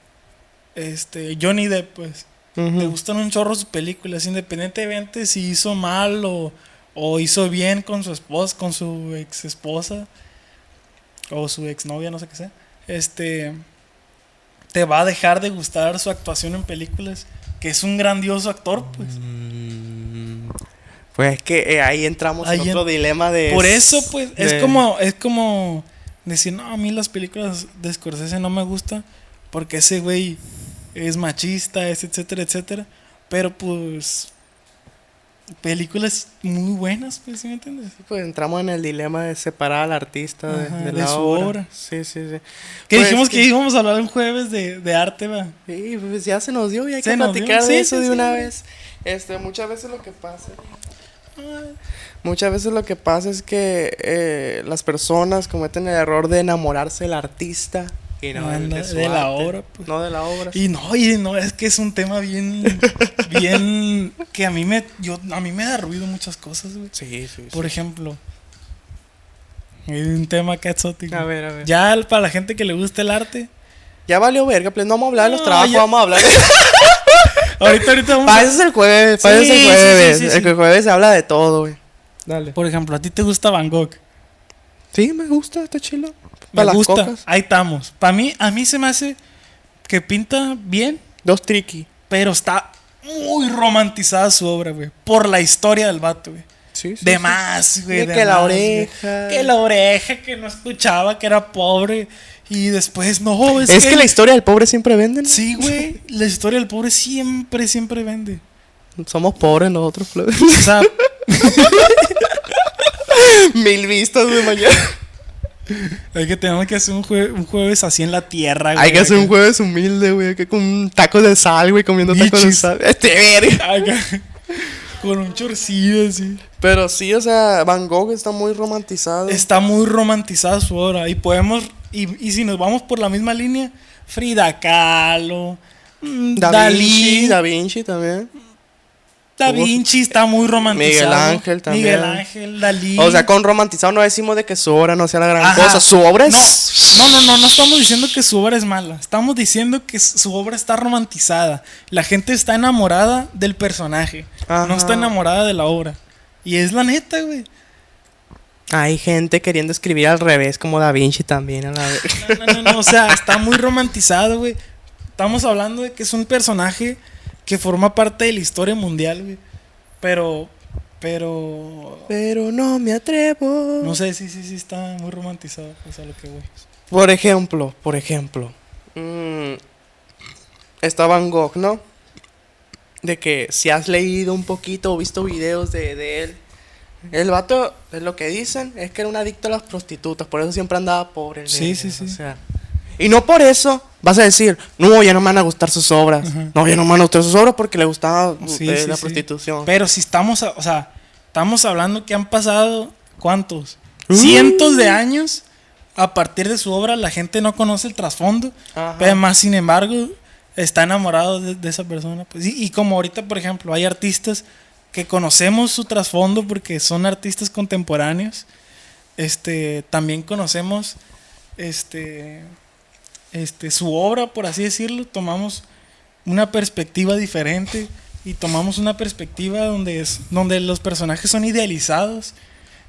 este, Johnny Depp, pues, Ujú. me gustan un chorro sus películas, independientemente si hizo mal o, o hizo bien con su esposa, con su ex esposa o su exnovia, no sé qué sea. Este te va a dejar de gustar su actuación en películas, que es un grandioso actor, pues. Mm, Pues es que eh, ahí entramos Ahí en otro en- dilema de... Por eso, pues, es como es como decir, "No, a mí las películas de Scorsese no me gustan porque ese güey es machista, es etcétera, etcétera." Pero pues películas muy buenas, pues, ¿sí me entiendes? Pues entramos en el dilema de separar al artista de, Ajá, de de la su obra. obra. Sí, sí, sí. Que Pues dijimos que- que íbamos a hablar un jueves de, de arte, va. Sí, pues ya se nos dio y hay Se que platicar de eso sí, de una vez. Este, muchas veces lo que pasa... Muchas veces lo que pasa es que eh, las personas cometen el error de enamorarse del artista y no, No, no, de, la obra, pues. No de la obra. Y no, y no, es que es un tema bien, (laughs) bien, que a mí me, yo, a mí me da ruido muchas cosas, güey. Sí, sí, sí. Por ejemplo, hay un tema acá exótico. A ver, a ver. Ya para la gente que le gusta el arte, Ya valió verga, pues no vamos a hablar de los No, trabajos, ya- vamos a hablar de... (laughs) ahorita, ahorita vamos Para a- eso es el jueves, para eso es Sí, el sí, jueves. sí, sí, el sí. jueves se habla de todo, güey. Dale. Por ejemplo, a ti te gusta Van Gogh. Sí, me gusta, está chilo. Me las gusta. cocas. Ahí estamos. Para mí, a mí se me hace que pinta bien, Dos tricky. pero está muy romantizada su obra, güey. Por la historia del vato, güey. Sí, sí. De sí. más, güey. De de que la güey. oreja. Que la oreja, que no escuchaba, que era pobre. Y después, no, es, Es, que, la historia del pobre siempre vende. ¿no? Sí, güey. La historia del pobre siempre, siempre vende. Somos pobres nosotros, plebe. O sea, (laughs) Mil vistas de mañana. Hay que tenemos que hacer un, jue- un jueves así en la tierra, güey. Hay que hacer un jueves humilde, güey. Que con un taco de sal, güey, comiendo tacos de sal. Este verga. Con un chorcillo así. Pero sí, o sea, Van Gogh está muy romantizado. Está muy romantizada su obra. Y podemos. Y, y si nos vamos por la misma línea, Frida Kahlo, mm, Da Dalí, Vinci, Da Vinci también. Da Vinci está muy romantizado. Miguel Ángel también. Miguel Ángel, Dalí. O sea, con romantizado no decimos de que su obra no sea la gran Ajá. cosa. Su obra es. No, no, no, no, no estamos diciendo que su obra es mala. Estamos diciendo que su obra está romantizada. La gente está enamorada del personaje. Ajá. No está enamorada de la obra. Y es la neta, güey. Hay gente queriendo escribir al revés, como Da Vinci también. A la vez. No, no, no, no, o sea, está muy romantizado, güey. Estamos hablando de que es un personaje que forma parte de la historia mundial, güey. Pero, pero, Pero no me atrevo. no sé, sí, sí, sí, está muy romantizado, a lo que voy. Por ejemplo, por ejemplo. mm, está Van Gogh, ¿no? De que si has leído un poquito o visto videos de, de él. El vato, es lo que dicen, es que era un adicto a las prostitutas. Por eso siempre andaba pobre. el Sí, sí, sí. O sea, y no por eso vas a decir, no, ya no me van a gustar sus obras. No, ya no me van a gustar sus obras porque le gustaba Sí, eh, sí, la sí. prostitución. Pero si estamos, a- o sea, estamos hablando que han pasado, ¿cuántos? Uh. Cientos de años. A partir de su obra, la gente no conoce el trasfondo. Ajá. Pero más, sin embargo, está enamorado de, de esa persona. Pues, y, y como ahorita, por ejemplo, hay artistas que conocemos su trasfondo porque son artistas contemporáneos. Este, también conocemos este, este, su obra, por así decirlo. Tomamos una perspectiva diferente y tomamos una perspectiva donde, es, donde los personajes son idealizados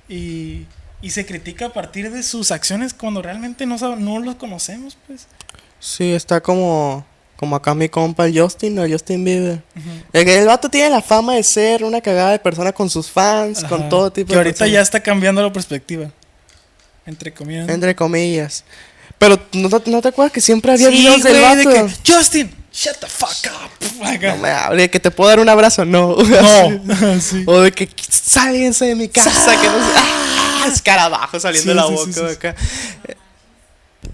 y, y se critica a partir de sus acciones cuando realmente no, no los conocemos, pues. Sí, está como, como acá mi compa el Justin Justin Bieber. el, el vato tiene la fama de ser una cagada de persona con sus fans, con todo tipo que de ahorita personas. ya está cambiando la perspectiva. Entre comillas. ¿no? Entre comillas. Pero ¿no, te- no te acuerdas que siempre había Sí, videos del güey, de que, Justin, shut the fuck up. No me hable, que te puedo dar un abrazo, no. No, (laughs) (laughs) sí. O de que sálguense de mi casa, que no sé. ¡Ah! Escarabajo saliendo Sí, de la sí, boca sí, sí, de sí. acá.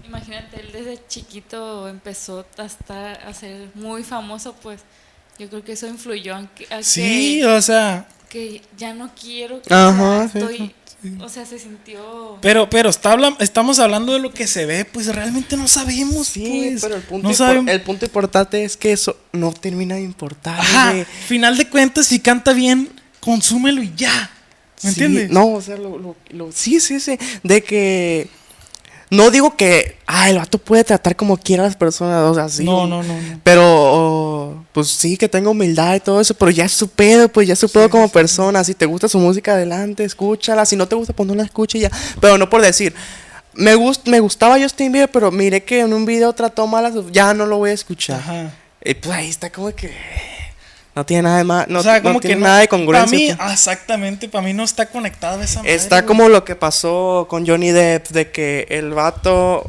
Imagínate, él desde chiquito empezó a estar a ser muy famoso, pues yo creo que eso influyó a que, a Sí, que, o sea, que ya no quiero, que, Ajá, sea, estoy, sí. O sea, se sintió pero, pero está habla- estamos hablando de lo que se ve, pues realmente no sabemos. Sí, pues. pero el punto, no impor- sabemos. el punto importante es que eso no termina de importar. Ajá, final de cuentas, si canta bien, consúmelo y ya. ¿Me Sí, entiendes? No, o sea, lo, lo- lo- sí, sí, sí. De que. No digo que. Ah, el vato puede tratar como quiera a las personas. O sea, sí. no, no, no, no. Pero. oh, pues sí, que tenga humildad y todo eso. Pero ya es su pedo, pues ya es su pedo como persona. Si te gusta su música, adelante, escúchala. Si no te gusta, pues no la escuches y ya. Pero no por decir. Me, gust, me gustaba Justin Bieber, pero miré que en un video trató mal a su- Ya no lo voy a escuchar. Ajá. Y pues ahí está como que. No tiene nada de más. No, o sea, no como tiene nada de Para congruencia. mí, pues. exactamente, para mí no está conectado esa madre, Está güey. como lo que pasó con Johnny Depp, de que el vato,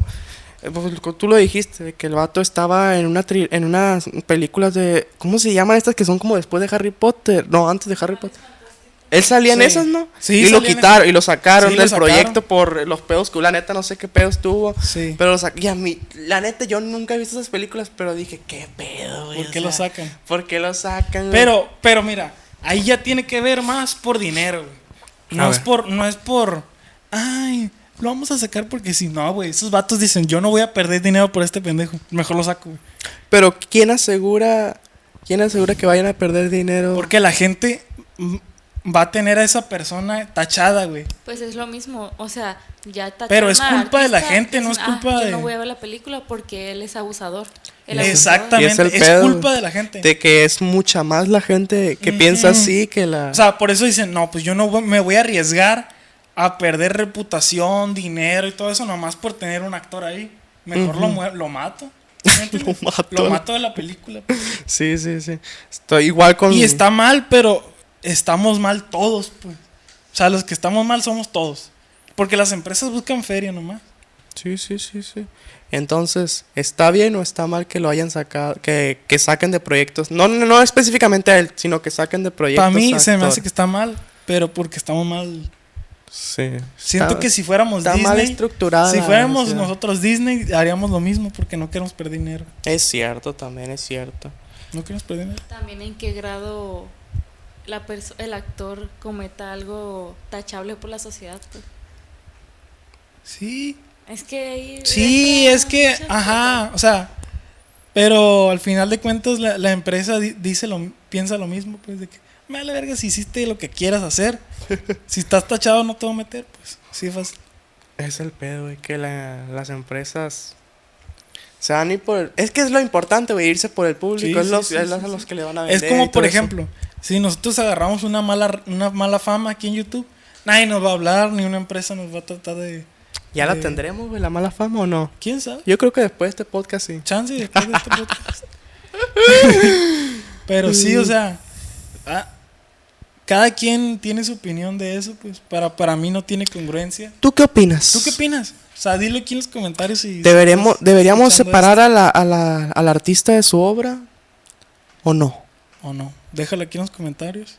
eh, pues, tú lo dijiste, de que el vato estaba en una tri- en unas películas de, ¿cómo se llaman estas que son como después de Harry Potter? No, antes de Harry Potter. Él salía en esas, ¿no? Sí, y lo en quitaron y lo sacaron Sí, lo del sacaron. proyecto por los pedos que la neta no sé qué pedos tuvo. Sí. Pero lo y a mí, la neta yo nunca he visto esas películas, pero dije, ¿qué pedo, güey? ¿Por O qué lo sacan? ¿Por qué lo sacan? güey? Pero, pero mira, ahí ya tiene que ver más por dinero, güey. A No es ver. por, no es por, ay, lo vamos a sacar porque si no, güey, esos vatos dicen, yo no voy a perder dinero por este pendejo, mejor lo saco, güey. Pero ¿quién asegura, quién asegura que vayan a perder dinero? Porque la gente va a tener a esa persona tachada, güey. Pues es lo mismo, o sea, ya tacharon Pero es culpa de la gente, no es dicen, culpa "Ah, de- Yo no voy a ver la película porque él es abusador. El es- abusador". y es Exactamente, el es, pedo, culpa de la gente. de que es mucha más la gente que piensa así que la O sea, por eso dicen, no, pues yo no voy- me voy a arriesgar a perder reputación, dinero y todo eso nomás por tener un actor ahí. Mejor lo, lo mato. (laughs) Lo mato. Lo mato de la película. pues. sí sí sí estoy igual con Y está mal, pero estamos mal todos, pues. O sea, los que estamos mal somos todos. Porque las empresas buscan feria nomás. sí sí sí sí entonces está bien o está mal que lo hayan sacado que, que saquen de proyectos no, no no específicamente a él sino que saquen de proyectos Para mí se me hace que está mal, pero porque estamos mal. sí Siento está- que si fuéramos está Disney, mal estructurada si fuéramos nosotros Disney, haríamos lo mismo porque no queremos perder dinero. es cierto también es cierto No queremos perder dinero. También en qué grado la el actor cometa algo tachable por la sociedad. pues. Sí, Es que ahí Sí, es que, ajá, o sea, Pero al final de cuentas la, la empresa di- dice lo, piensa lo mismo, pues de que me vale verga si hiciste lo que quieras hacer. (laughs) si estás tachado no te voy a meter, pues sí fácil. Es el pedo, güey, que la- las empresas se van a ir por... Es que es lo importante, güey, irse por el público. Sí, es sí, los, sí, es sí, los a los que le van a Es vender. y como por eso. ejemplo, si nosotros agarramos una mala una mala fama aquí en YouTube, nadie nos va a hablar, ni una empresa nos va a tratar de ¿Ya la tendremos, güey, la mala fama o no? ¿Quién sabe? Yo creo que después de este podcast sí. Chance (laughs) después de este podcast. Pero sí, o sea, ah, cada quien tiene su opinión de eso, pues para, para mí no tiene congruencia. ¿Tú qué opinas? ¿Tú qué opinas? O sea, dilo aquí en los comentarios y... Deberemos, ¿Deberíamos separar a la, a la- al artista de su obra o no? ¿O no? Déjalo aquí en los comentarios.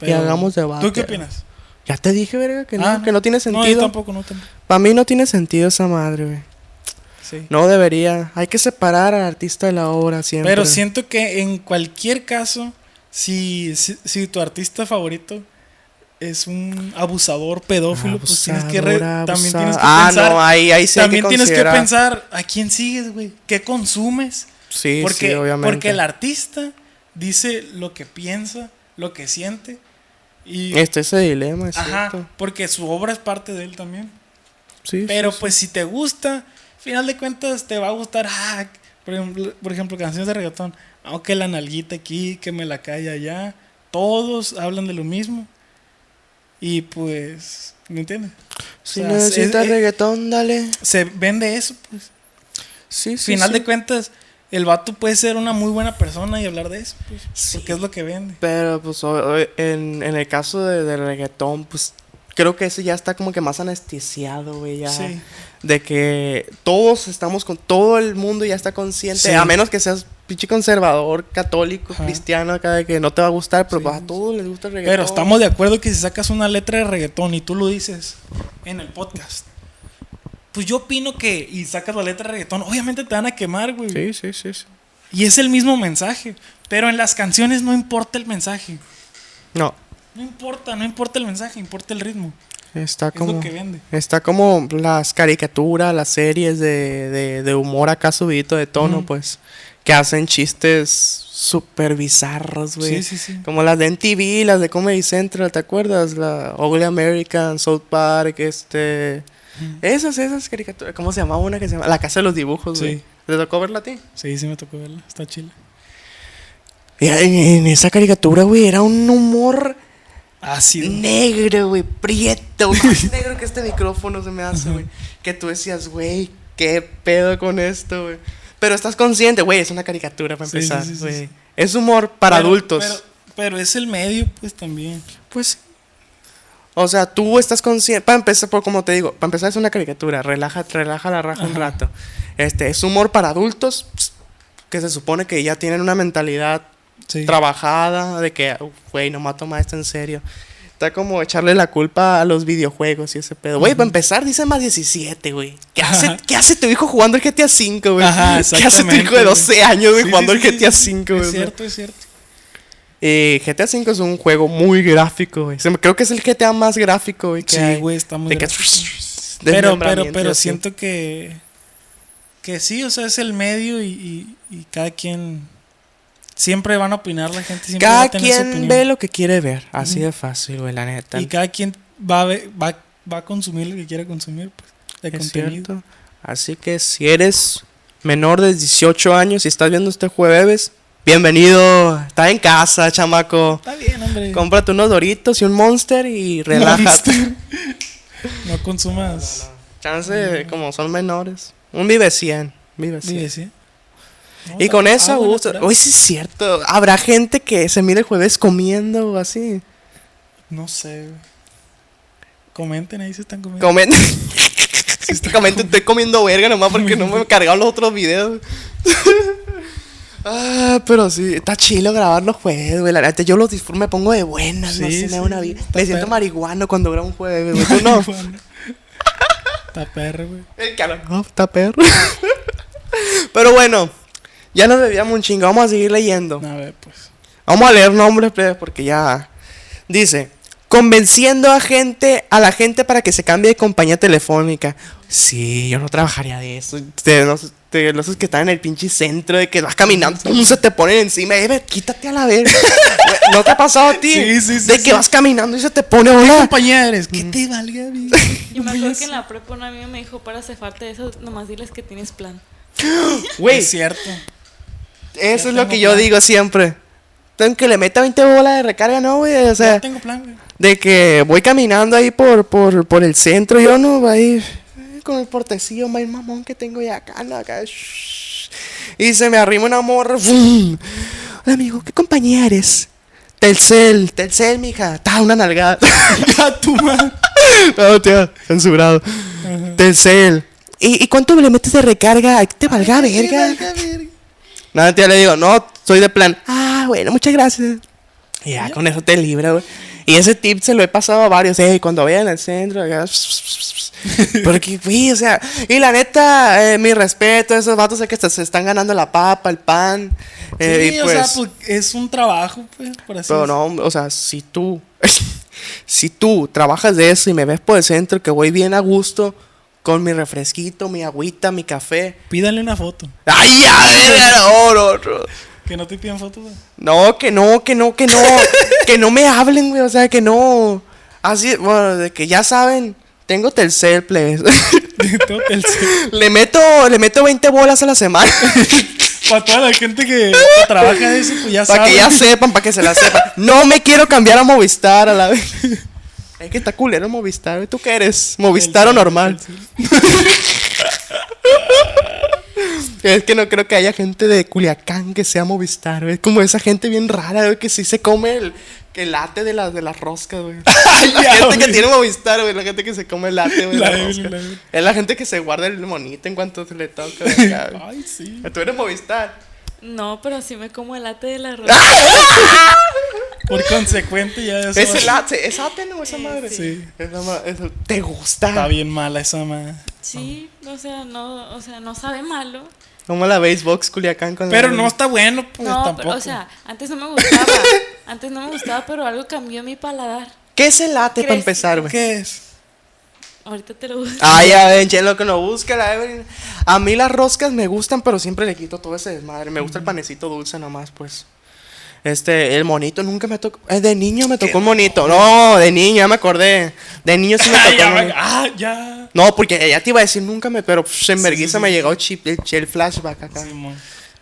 Y hagamos debate. ¿Tú qué opinas? Ya te dije, verga, que no, Ah, que no tiene No, yo sentido. tampoco, no tampoco. Para mí no tiene sentido esa madre, güey. Sí. No debería. Hay que separar al artista de la obra siempre. Pero siento que en cualquier caso, si, si, si tu artista favorito es un abusador pedófilo, pues tienes que re- también tienes que ah, pensar. no, ahí, ahí sí también tienes que pensar a quién sigues, güey. ¿Qué consumes? Sí, porque, sí, obviamente. porque el artista dice lo que piensa, lo que siente. Y, Este ese dilema, es ajá, cierto. porque su obra es parte de él también. Sí, Pero sí, pues si te gusta, final de cuentas te va a gustar, ah, por ejemplo, por ejemplo, canciones de reggaetón, aunque la nalguita aquí, que me la calle allá, todos hablan de lo mismo. Y pues, ¿me entiendes? Si o sea, necesitas es- es- reggaetón, dale. Se vende eso, pues. Sí, sí. final de cuentas, el vato puede ser una muy buena persona y hablar de eso, pues. Sí. Porque es lo que vende. Pero pues en, en el caso de, del reggaetón, pues creo que ese ya está como que más anestesiado, güey. Ya. Sí. De que todos estamos con todo el mundo ya está consciente. Sí. A menos que seas pinche conservador, católico, Ajá. cristiano, acá de que no te va a gustar, pero Sí, pues, a todos les gusta el reggaetón. Pero estamos de acuerdo que si sacas una letra de reggaetón y tú lo dices en el podcast, pues yo opino que y sacas la letra de reggaetón, obviamente te van a quemar, güey. Sí, sí, sí. sí. Y es el mismo mensaje. Pero en las canciones no importa el mensaje. No, No importa, no importa el mensaje, importa el ritmo. está Es como... lo que vende. Está como las caricaturas, las series de, de, de humor acá subidito de tono, pues, que hacen chistes súper bizarros, güey. Sí, sí, sí. Como las de MTV, las de Comedy Central, ¿te acuerdas? La Ugly American, South Park, este... Esas, esas caricaturas. ¿Cómo se llamaba una que se llama? La Casa de los Dibujos, güey. Sí. ¿Te tocó verla a ti? Sí, sí me tocó verla. Está chila. Y en, en esa caricatura, güey, era un humor Ácido. negro, güey, prieto, güey, (laughs) más negro que este micrófono se me hace, güey. Que tú decías, güey, qué pedo con esto, güey. Pero estás consciente, güey, es una caricatura para Sí, sí, empezar, sí, sí, güey. sí. Es humor para Pero- adultos. Pero, pero es el medio, pues también. Pues. O sea, tú estás consciente. Para empezar, por como te digo, para empezar es una caricatura. Relaja, relaja la raja un rato. Este, es humor para adultos que se supone que ya tienen una mentalidad Sí. trabajada de que, "Uf, güey, no me toma esto en serio. Está como echarle la culpa a los videojuegos y ese pedo. Güey, para empezar, dice más 17, güey. ¿Qué hace, Ajá. ¿Qué hace tu hijo jugando el GTA V, güey? ¿Qué hace tu hijo de güey. 12 años, güey, Sí, jugando sí, el GTA V, güey? Es cierto, es cierto. Eh, GTA V es un juego muy gráfico, güey. Creo que es el GTA más gráfico, güey. que Sí, güey, está muy De que- gráfico. (laughs) Pero, pero, pero así. siento que. Que sí, o sea, es el medio y, y- y cada quien. Siempre van a opinar la gente. Siempre va Cada a tener su quien opinión. ve lo que quiere ver. Así de fácil, güey, la neta. Y cada quien va a, ver- va, va a consumir lo que quiera consumir, pues. De Es contenido. cierto. Así que si eres menor de 18 años y estás viendo este jueves, bienvenido. Está en casa, chamaco. Está bien, hombre. Cómprate unos doritos y un monster y relaja. Monster. no consumas. Chance, como son menores. Un vive 100. Vive 100. Vive, ¿sí? No, Y con eso, agua gusto. Hoy sí es cierto. Habrá gente que se mire el jueves comiendo o así. No sé. Comenten ahí si están comiendo. Comenten. (laughs) (laughs) Comenten, estoy comiendo verga nomás porque no me cargaron los otros videos. (laughs) ah, pero sí, está chilo grabar los jueves, güey. La neta, yo los disfruto, me pongo de buenas, no Sí, sé, me da sí, una vida. Me siento marihuano cuando grabo un jueves, güey. ¿Tú (laughs) no? Está perro, güey. El no, está perro. (laughs) pero bueno, ya nos debíamos un chingo. Vamos a seguir leyendo. A ver, pues. Vamos a leer nombres, porque ya. Dice: convenciendo a gente, a la gente para que se cambie de compañía telefónica. Sí, yo no trabajaría de eso. De los, de los que están en el pinche centro, de que vas caminando, ¡pum! se te ponen encima, eh, quítate a la verga. (laughs) ¿No te ha pasado a ti? Sí, sí, sí, De que sí. vas caminando y se te pone, ¿Qué hola. compañía eres? Que te valga, (laughs) güey. Yo me acuerdo que en la prepa un amigo me dijo, para cefarte de eso, nomás diles que tienes plan. (gasps) Güey, Es cierto. eso es lo que yo plan. digo siempre. Tengo que le meta 20 bolas de recarga, no, güey. O sea, Ya tengo plan, güey. de que voy caminando ahí por, por, por el centro, yo no, ahí eh, con el portecillo más mamón que tengo ya acá, no, acá. shh. Y se me arrima una morra. ¡fum! Hola, amigo, ¿qué compañía eres? Telcel, Telcel, mija. Ta, una nalgada. (laughs) Ya tu no, tío, censurado. Telcel. ¿Y, ¿Y cuánto le metes de recarga? Ay, te valga verga. Nada, tía, le digo, no, soy de plan. Ah, bueno, muchas gracias. Y ya, con eso te libra, güey. Y ese tip se lo he pasado a varios, eh, cuando vayan al centro, acá, (laughs) porque, güey, o sea, y la neta, eh, mi respeto a esos vatos que se, están ganando la papa, el pan, eh, Sí, y o pues, sea, pues es un trabajo, pues, por así pero decirlo. no, o sea, si tú, (laughs) si tú trabajas de eso y me ves por el centro, que voy bien a gusto, con mi refresquito, mi agüita, mi café. Pídale una foto. ¡Ay, ya, no, no. Que no te pidan fotos, güey. No, que no, que no, que no. (laughs) que no me hablen, güey. O sea, que no. Así, bueno, de que ya saben, tengo Telcel, plebes. (laughs) Tengo Telcel. le meto, le meto 20 bolas a la semana. (laughs) Para toda la gente que, trabaja eso, pues ya para que ya sepan, para que se la sepan. No me quiero cambiar a Movistar a la vez. Es que está culero Movistar. ¿Tú qué eres? ¿Movistar o normal? Es que no creo que haya gente de Culiacán que sea Movistar, güey. Es como esa gente bien rara, güey, que sí se come el, el late de las de las roscas, güey. (laughs) la ya, gente que tiene Movistar, güey. La gente que se come el late, güey. La La rosca. la. Es la gente que se guarda el monito en cuanto se le toca. güey, (laughs) acá, güey. Ay, sí. Tú eres Movistar. No, pero sí me como el late de la (laughs) rosa. Por consecuente, ya eso. Es el late, es ate, ¿no? Esa Eh, madre. sí. Esa ma- eso- ¿Te gusta? Está bien mala esa madre. Sí, o sea, no, o sea, no sabe malo. Como la Basebox Culiacán con la- Pero no está bueno, pues No, tampoco. pero, o sea, antes no me gustaba. (laughs) Antes no me gustaba, pero algo cambió mi paladar. ¿Qué es el late para empezar, güey? ¿Qué es? Ahorita te lo busco. Ay, ya ven, che, lo que no busca la Evelyn. A mí las roscas me gustan, pero siempre le quito todo ese desmadre. Me gusta el panecito dulce nomás, pues. Este, el monito nunca me tocó. eh, de niño me tocó un monito. No, de niño, ya me acordé. De niño sí me (laughs) tocó. ya, un monito. ah, ya. No, porque ya te iba a decir nunca me, pero pff, en Sí, vergüenza sí, me sí. llegó chip, el, el flashback acá.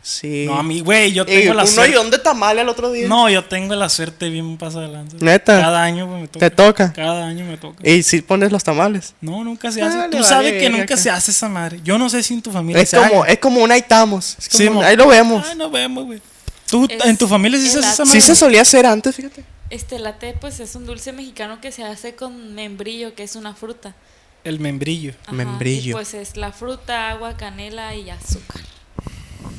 Sí. No, a mí, güey, yo Y tengo la suerte. hoyón de tamales el otro día. No, yo tengo la suerte bien pasada adelante. ¿Neta? Cada año pues, me toca. Te toca. Cada año me toca. Y si pones los tamales. No, nunca se Ah, hace. le Tú vale sabes que nunca acá. se hace esa madre. Yo no sé si en tu familia Es se como, haga. es como un aitamos. Es como Sí, un- mo. ahí lo vemos. Ay, no vemos, güey. ¿Tú, Es en tu familia sí se hace esa? Sí se solía hacer antes, fíjate. Este latte, pues es un dulce mexicano que se hace con membrillo, que es una fruta. El membrillo. Ajá, Membrillo. Y pues es la fruta, agua, canela y azúcar.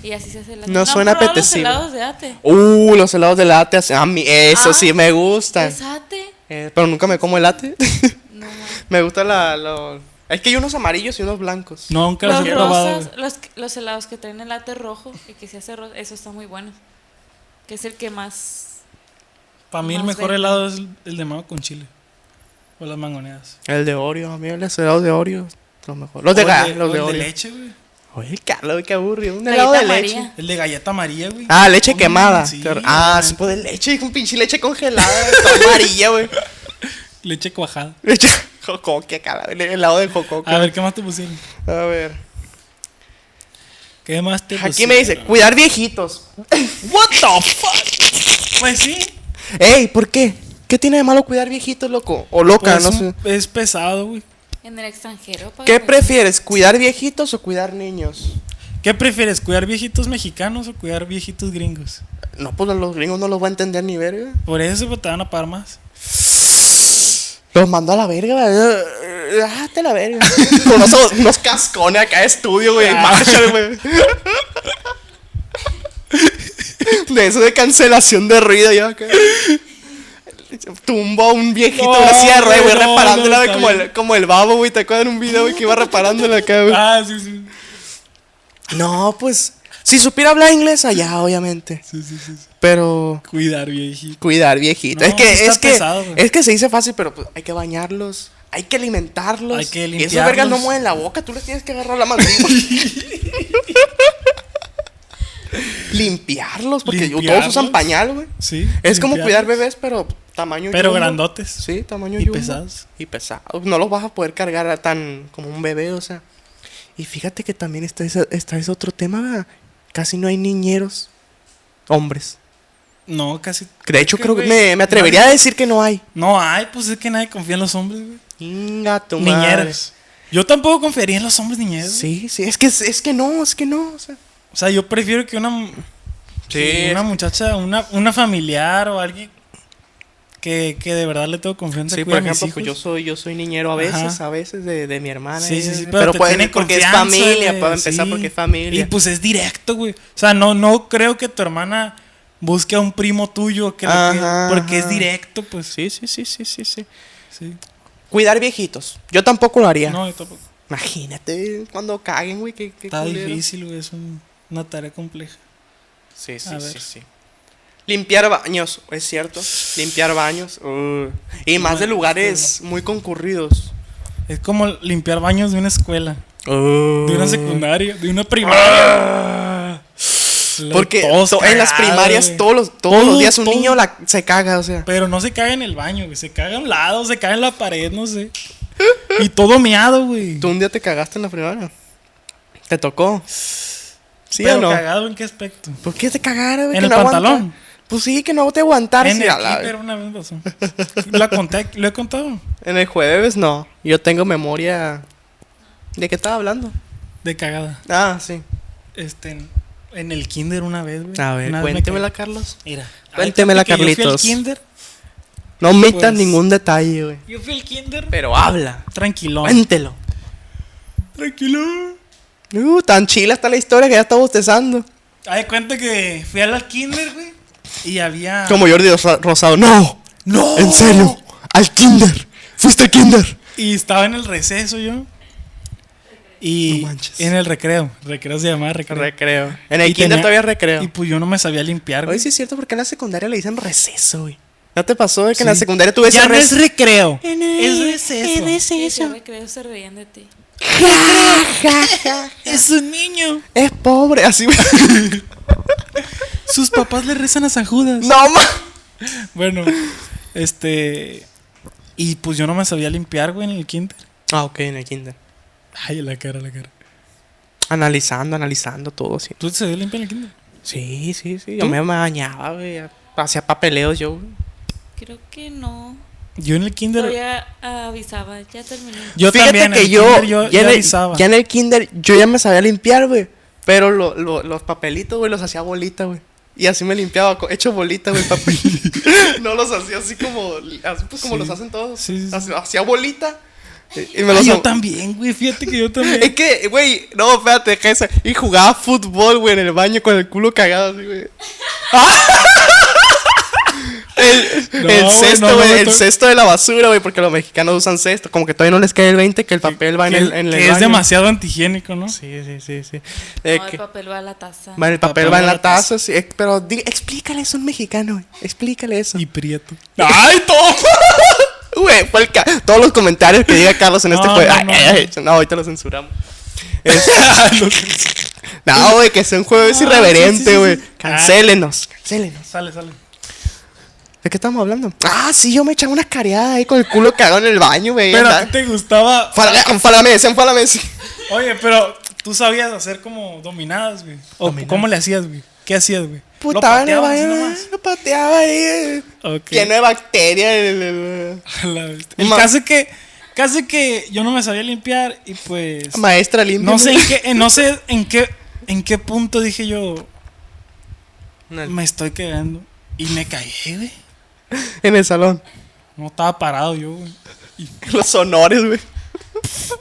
Y así se hace el latte. No han suena apetecible. Los helados de ate. Uh, los helados de latte. así- A mí, eso Ah, sí me gustan. ¿Es ate? Eh, pero nunca me como el latte. (laughs) No. me gusta la. lo- Es que hay unos amarillos y unos blancos. Nunca los Los he probado. los, los helados que traen el latte rojo y que se hace rojo, eso está muy bueno. Que es el que más. Para mí el mejor helado es el, el de mango con chile. O las mangoneadas. El de Oreo, a mí los helados de Oreo. Los mejores. Los de, ga- los o de el Oreo. leche, güey. Oye, Carlos, qué aburrido. Un Galleta helado de leche. María. El de galleta amarilla, güey. Ah, leche Mm, quemada. sí, ah, sí, pues de leche. Un pinche leche congelada. (laughs) amarilla, güey. Leche cuajada. Leche. (laughs) Jocoque, cara. El helado de jocoque. A ver, ¿qué más te pusieron? A ver. ¿Qué más te pusieron? Aquí me dice, cuidar viejitos. (laughs) What the fuck? Pues sí. Ey, ¿por qué? ¿Qué tiene de malo cuidar viejitos, loco? O loca, Pues no sé. Es pesado, güey. En el extranjero. ¿Qué pagan prefieres, cuidar viejitos o cuidar niños? ¿Qué prefieres, cuidar viejitos mexicanos o cuidar viejitos gringos? No, pues los gringos no los va a entender ni verga. Por eso pues, te van a pagar más. Los mando a la verga, güey. Ah, te la verga. (laughs) Con unos, unos cascones acá de estudio, güey. Ah. Marshall, güey. De eso de cancelación de ruido, yo acá. Tumbo a un viejito No, una ruedas, güey, no, reparándola, no, como, el, como el babo, güey. ¿Te acuerdas de un video, güey, que iba reparándola acá, güey? Ah, sí, sí. No, pues Si supiera hablar inglés, allá, obviamente. Sí, sí, sí. sí. Pero Cuidar, viejito. cuidar, viejito. No, es que, es que, pesado, güey. es que se dice fácil, pero pues, hay que bañarlos. Hay que alimentarlos. Hay que Y esos vergas no limpiarlos. mueven la boca, tú les tienes que agarrar la mandíbula. (laughs) Limpiarlos, porque todos Limpiarlos. usan pañal, güey. Sí. Es como cuidar limpiarlos. bebés, pero tamaño Pero grandotes. Sí, tamaño Y jumbo. pesados. Y pesados. No los vas a poder cargar a tan como un bebé, o sea. Y fíjate que también está ese, está ese otro tema, ¿verdad? Casi no hay niñeros. Hombres. No, casi. De hecho, que, creo que me, me atrevería a decir que no hay. No hay, pues es que nadie confía en los hombres, güey. Niñeros. Yo tampoco confiaría en los hombres niñeros. Sí, sí, es que, es que no, es que no, o sea. O sea, yo prefiero que una, que una muchacha, una, una familiar o alguien que, que de verdad le tengo confianza Sí, por a mis ejemplo, pues yo soy, yo soy niñero a veces, Ajá. a veces de, de mi hermana. Sí, sí, sí, pero, te puede- tiene porque es familia, güey, para empezar sí. porque es familia. Y pues es directo, güey. O sea, no, no creo que tu hermana busque a un primo tuyo que Ajá, cuide, porque es directo, pues. sí, sí, sí, sí, sí, sí. Sí. Cuidar viejitos. Yo tampoco lo haría. No, yo tampoco. Imagínate cuando caguen, güey, qué, qué Está culero. difícil, güey. Es un- una tarea compleja. Sí, sí, sí, sí. Limpiar baños, es cierto. Limpiar baños. uh, Y más de lugares muy concurridos. Es como limpiar baños de una escuela, de De una secundaria, de una primaria. Lo- Porque en las primarias todos los, todos los días un todo. niño la, se caga, o sea. Pero no se caga en el baño, güey. Se caga a un lado, se caga en la pared, no sé. Y todo meado, güey. ¿Tú un día te cagaste en la primaria? ¿Te tocó? ¿Sí Pero o no? cagado en qué aspecto? ¿Por qué te cagaron, güey? En el no aguanta? Pues sí, que no te aguantar. En el la- kinder una vez pasó. La conté, lo he contado. En el jueves no. Yo tengo memoria. ¿De qué estaba hablando? De cagada. Ah, sí. Este, en, en el kinder una vez, güey. A ver, cuéntemela. Carlos. Mira. Cuéntemela, que Yo Carlitos. fui al kinder. No omitas Pues- ningún detalle, güey. Yo fui al kinder. Pero habla. Tranquilón. Cuéntelo. Tranquilo. Uh, tan chila está la historia que ya está bostezando. Haz de cuenta que fui al kinder, güey. Y había. Como Jordi Rosa- Rosado. No. ¡No! En serio. Al kinder. Fuiste al kinder. Y estaba en el receso yo. Y No manches. en el recreo. Recreo se llamaba recreo. Recreo. En el Y kinder tenía- todavía recreo. Y pues yo no me sabía limpiar, güey. Oye, sí es cierto, porque en la secundaria le dicen receso, güey. ¿No te pasó de que en la secundaria tuve ese ya no es receso? recreo. Es receso. Sí, yo recreo se reían de ti. (laughs) Es un niño. Es pobre, así. (laughs) Sus papás le rezan a San Judas. no, ma. Bueno, este. Y pues yo no me sabía limpiar, güey, en el kinder. Ah, ok, en el kinder. Ay, la cara, la cara. Analizando, analizando todo, sí. ¿Tú te sabías limpiar en el kinder? Sí, sí, sí. Yo ¿Tú? me bañaba, güey. Hacía papeleos yo, güey. Creo que no. Yo en el kinder. Todavía avisaba, ya terminé. Yo Fíjate también. en que el yo, kinder yo ya, ya en el, avisaba. ya en el kinder, yo ya me sabía limpiar, güey. Pero lo- lo- los papelitos, güey, los hacía bolita, güey. Y así me limpiaba, hecho bolita, güey, el papel. (laughs) (laughs) no los hacía así como, así pues como Sí. los hacen todos. Sí, sí, sí. Hacía- bolita. Y, me Ah, los yo también, güey. Fíjate que yo también. (laughs) Es que, güey, no, espérate, deja esa. Y jugaba fútbol, güey, en el baño con el culo cagado, así, güey. El, No, el güey, cesto, no, güey, no, el to- cesto de la basura, güey, porque los mexicanos usan cesto. Como que todavía no les cae el 20 que el papel va en que, el, en el que es demasiado antihigiénico, ¿no? Sí, sí, sí, sí. Eh, No, el papel va a la taza. va, el papel papel va en la taza, sí. eh, Pero di- explícale eso a un mexicano, güey. Explícale eso. Y prieto. ¡Ay, todo! (laughs) Güey, fue el ca- todos los comentarios que diga Carlos en este juego. no, Ay, no, ay, no, ahorita lo censuramos. Es- (laughs) no, güey, que sea un juego es Ah, irreverente, sí, sí, sí, güey. sí. Cancélenos, cancélenos. sale, sale. ¿De qué estamos hablando? Ah, sí, yo me echaba una careada ahí con el culo cagado en el baño, güey. Pero a ti te gustaba. Fálame, fálame, decían fálame, sí. Oye, pero tú sabías hacer como dominadas, güey. ¿O cómo le hacías, güey? ¿Qué hacías, güey? ¿Lo el pateabas así baño, nomás? lo pateaba ahí. eh, Ok. Lleno de bacterias. el- el- caso es que, caso es que yo no me sabía limpiar y pues Maestra limpia. no sé en qué, en- no sé en qué, en qué punto dije yo me estoy cagando y me caí, güey. En el salón. No estaba parado yo, güey. Y, (laughs) Los honores, güey.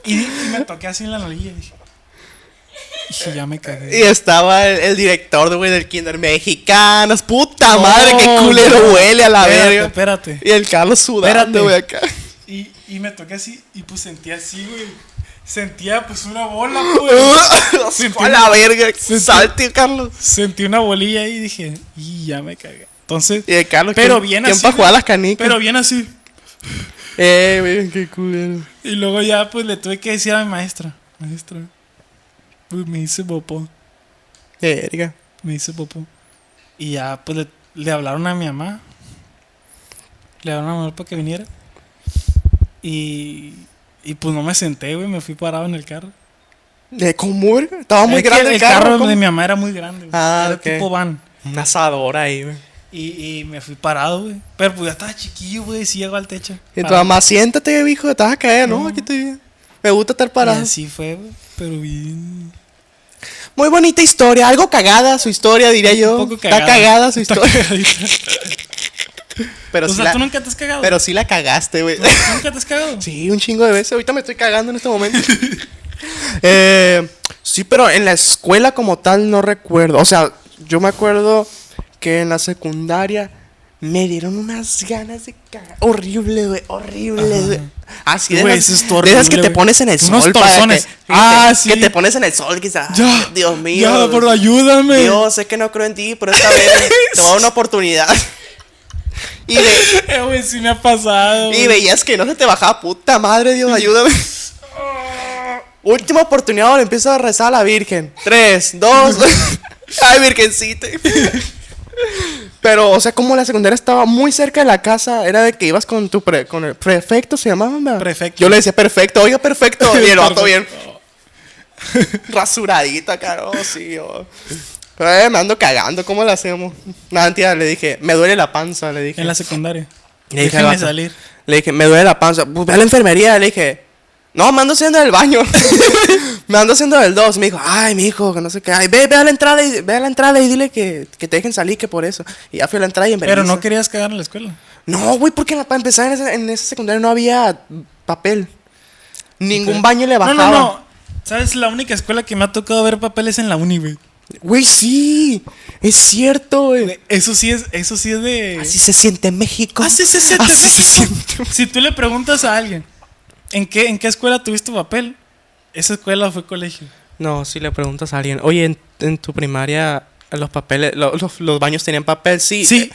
y- y me toqué así en la nariz y dije, dije, ya me Y cagué. estaba el, el director, güey, del kinder. Mexicanos, puta No, madre, qué culero no. huele a la Espérate, verga. Espérate. Y el Carlos sudando, Espérate. güey, acá. Y, y me toqué así y pues sentí así, güey. sentía pues una bola, pues. (laughs) a la verga. Salte, Carlos. Sentí una bolilla ahí y dije, y ya me cagué. Entonces, Y Carlos, Pero ¿quién- bien ¿quién así, para jugar las canicas? pero bien así. (laughs) Eh, güey, qué culero. Y luego ya pues le tuve que decir a mi maestra, maestra, pues me hice popó, Verga. me hice popó. Y ya pues le, le hablaron a mi mamá. Le hablaron a mi mamá para que viniera. Y, y pues no me senté, güey, me fui parado en el carro. ¿De cómo? Estaba muy Es grande el carro. ¿cómo? de mi mamá era muy grande, güey. Ah, era ok. tipo van. Un asador ahí, güey. Y, y me fui parado, güey. Pero pues ya estaba chiquillo, güey, sí llegó al techo. Y tu mamá, siéntate, viejo, te vas a caer, ¿no? No. Aquí estoy bien. Me gusta estar Y parado. así fue, güey. Pero bien. Muy bonita historia, algo cagada su historia, diría yo. Un poco Está cagada. su Está historia. (laughs) Pero, o sea, la, tú nunca te has cagado. pero sí la cagaste, güey. ¿Tú nunca te has cagado. (laughs) Sí, un chingo de veces. Ahorita me estoy cagando en este momento. (laughs) Eh, sí, pero en la escuela como tal no recuerdo. O sea, yo me acuerdo que en la secundaria me dieron unas ganas de cagar. Horrible, güey. Horrible, güey. Así de, Güey, esas- eso es de esas que te pones en el Unos sol que, torzones. Ah, sí. que te pones en el sol, quizás. Ya. Dios mío. Ya, pero ayúdame. Dios, sé que no creo en ti, pero esta vez te voy a dar una oportunidad. (laughs) Y, ve- Eh, güey, sí me ha pasado. y veías que no se te bajaba, puta madre, Dios, ayúdame. (laughs) Última oportunidad, le empiezo a rezar a la Virgen. Tres, dos. (laughs) Ay, Virgencita. Pero, o sea, como la secundaria estaba muy cerca de la casa, era de que ibas con tu pre- con el prefecto, se llamaba. ¿verdad? Prefecto. Yo le decía perfecto, oiga, perfecto. (laughs) Y el vato bien acá, no, sí, oh. Pero eh, me ando cagando, ¿cómo lo hacemos? Nada, mentira, le dije, me duele la panza, le dije. En la secundaria. Le dije vato. salir. Le dije, me duele la panza. Pues ve a la enfermería. Le dije, no, me ando haciendo del baño. (laughs) me ando haciendo del 2. Me dijo, ay, mi hijo, que no sé qué. Ay, ve, ve a la entrada y, ve a la entrada y dile que, que te dejen salir, que por eso. Y ya fui a la entrada y en Pero no querías cagar en la escuela. No, güey, porque para empezar en esa, en esa secundaria no había papel. Ningún baño le No, bajaba. no, no. ¿Sabes? La única escuela que me ha tocado ver papeles en la uni, güey. Güey, sí. Es cierto, güey. Eso sí es, eso sí es de. Así se siente en México. Así se siente Así se México. siente. Si tú le preguntas a alguien, ¿en qué, ¿en qué escuela tuviste papel? Esa escuela fue colegio. No, si le preguntas a alguien, oye, en, en tu primaria los papeles, lo- los, los baños tenían papel, sí. Sí.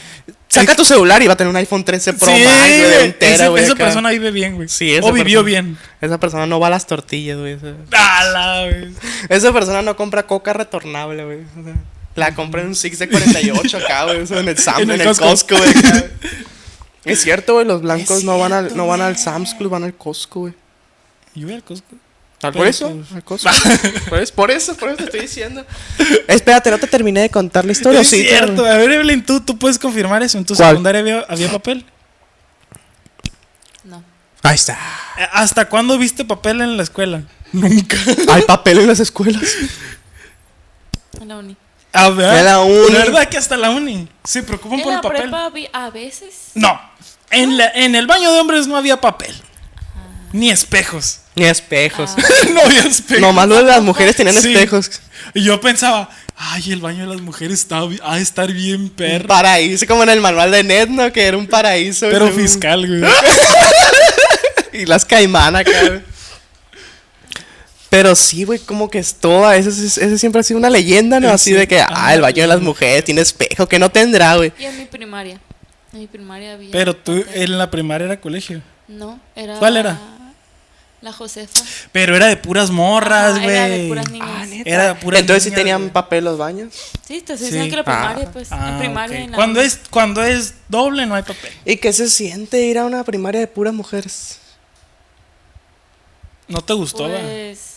Saca tu celular y va a tener un iPhone 13 Pro Sí, Max, güey, de un tera, ese- güey, esa acá. persona vive bien, güey. Sí, esa O vivió persona. bien. Esa persona no va a las tortillas, güey. Esa, ¡Hala, güey! esa persona no compra coca retornable, güey. O sea, la compra en un Six de 48 acá, güey. En el Sam's, (laughs) En en el el, Costco. Costco, güey. (laughs) Es cierto, güey, los blancos no van al, no van al. Sam's Club, van al Costco, güey. Yo voy al Costco. Ah, Pero, Por eso, pues, al Costco. (laughs) por, eso, por eso, por eso te estoy diciendo. Espérate, no te terminé de contar la historia. es sí, cierto. A ver, Evelyn, ¿tú, tú puedes confirmar eso. ¿En tu ¿Cuál? secundaria había, había papel? No. Ahí está. Eh, ¿Hasta cuándo viste papel en la escuela? Nunca. (laughs) Hay papel en las escuelas. En la uni. A ver. En la uni. ¿Verdad que hasta la uni? Se preocupan En por el la papel. prepa a veces. No. En, la- en el baño de hombres no había papel. Ni espejos. Ni espejos. (laughs) no había espejos. Nomás lo de las mujeres tenían Sí. espejos. Y yo pensaba, ay, el baño de las mujeres está, de estar bien Un perro. paraíso, como en el manual de Ned, ¿no? Que era un paraíso. Pero fiscal, güey. (laughs) Y las caimanas acá, güey. Pero sí, güey, como que es toda. Ese, ese- ese siempre ha sido una leyenda, ¿no? Así Sí. de que, ah, el baño de las mujeres tiene espejo, que no tendrá, güey. Y en mi primaria. En mi primaria había. Pero tú en la primaria era colegio. No, era. ¿Cuál era? La Josefa. Pero era de puras morras, Ajá, Era de güey. puras niñas. Ah. Era de puras Entonces sí niñas, tenían güey. papel los baños. Sí, te estoy Sí. que la primaria, Ah. pues. Ah, en primaria ok. y en la cuando es cuando es doble no hay papel. ¿Y qué se siente ir a una primaria de puras mujeres? No te gustó. Pues.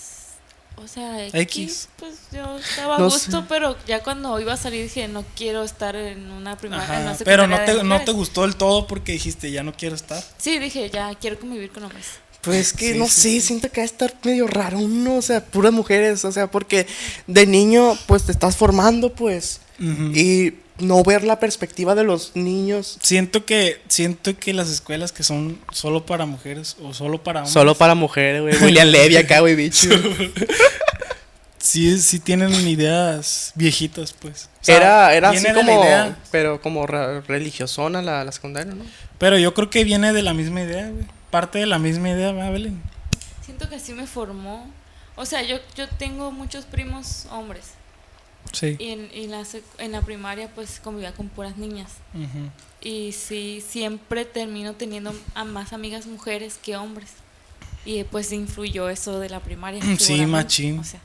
O sea, X. X. Pues yo estaba a No gusto, sé. pero ya cuando iba a salir dije, no quiero estar en una primaria. en Ajá, una pero no te, no te gustó del todo porque dijiste, ya no quiero estar. Sí, dije, ya quiero convivir con hombres. Pues que Sí, no sí, sé, siento que va a estar medio raro uno, o sea, puras mujeres, o sea, porque de niño pues te estás formando, pues, y no ver la perspectiva de los niños Siento que siento que las escuelas que son solo para mujeres o solo para hombres solo para mujeres, güey. (laughs) William Levy acá, güey, bicho. sí sí tienen ideas viejitas, pues. O sea, Era, era así como, idea, pero como re- religiosona la, la secundaria, ¿no? pero yo creo que viene de la misma idea, güey. Parte de la misma idea, ¿va, Belén? siento que sí me formó. O sea, yo, yo tengo muchos primos hombres. Sí. Y en, y en la, sec- en la primaria pues convivía con puras niñas. Y sí, siempre termino teniendo a más amigas mujeres que hombres. Y pues influyó eso de la primaria. (clears throat) Sí, machín. O sea,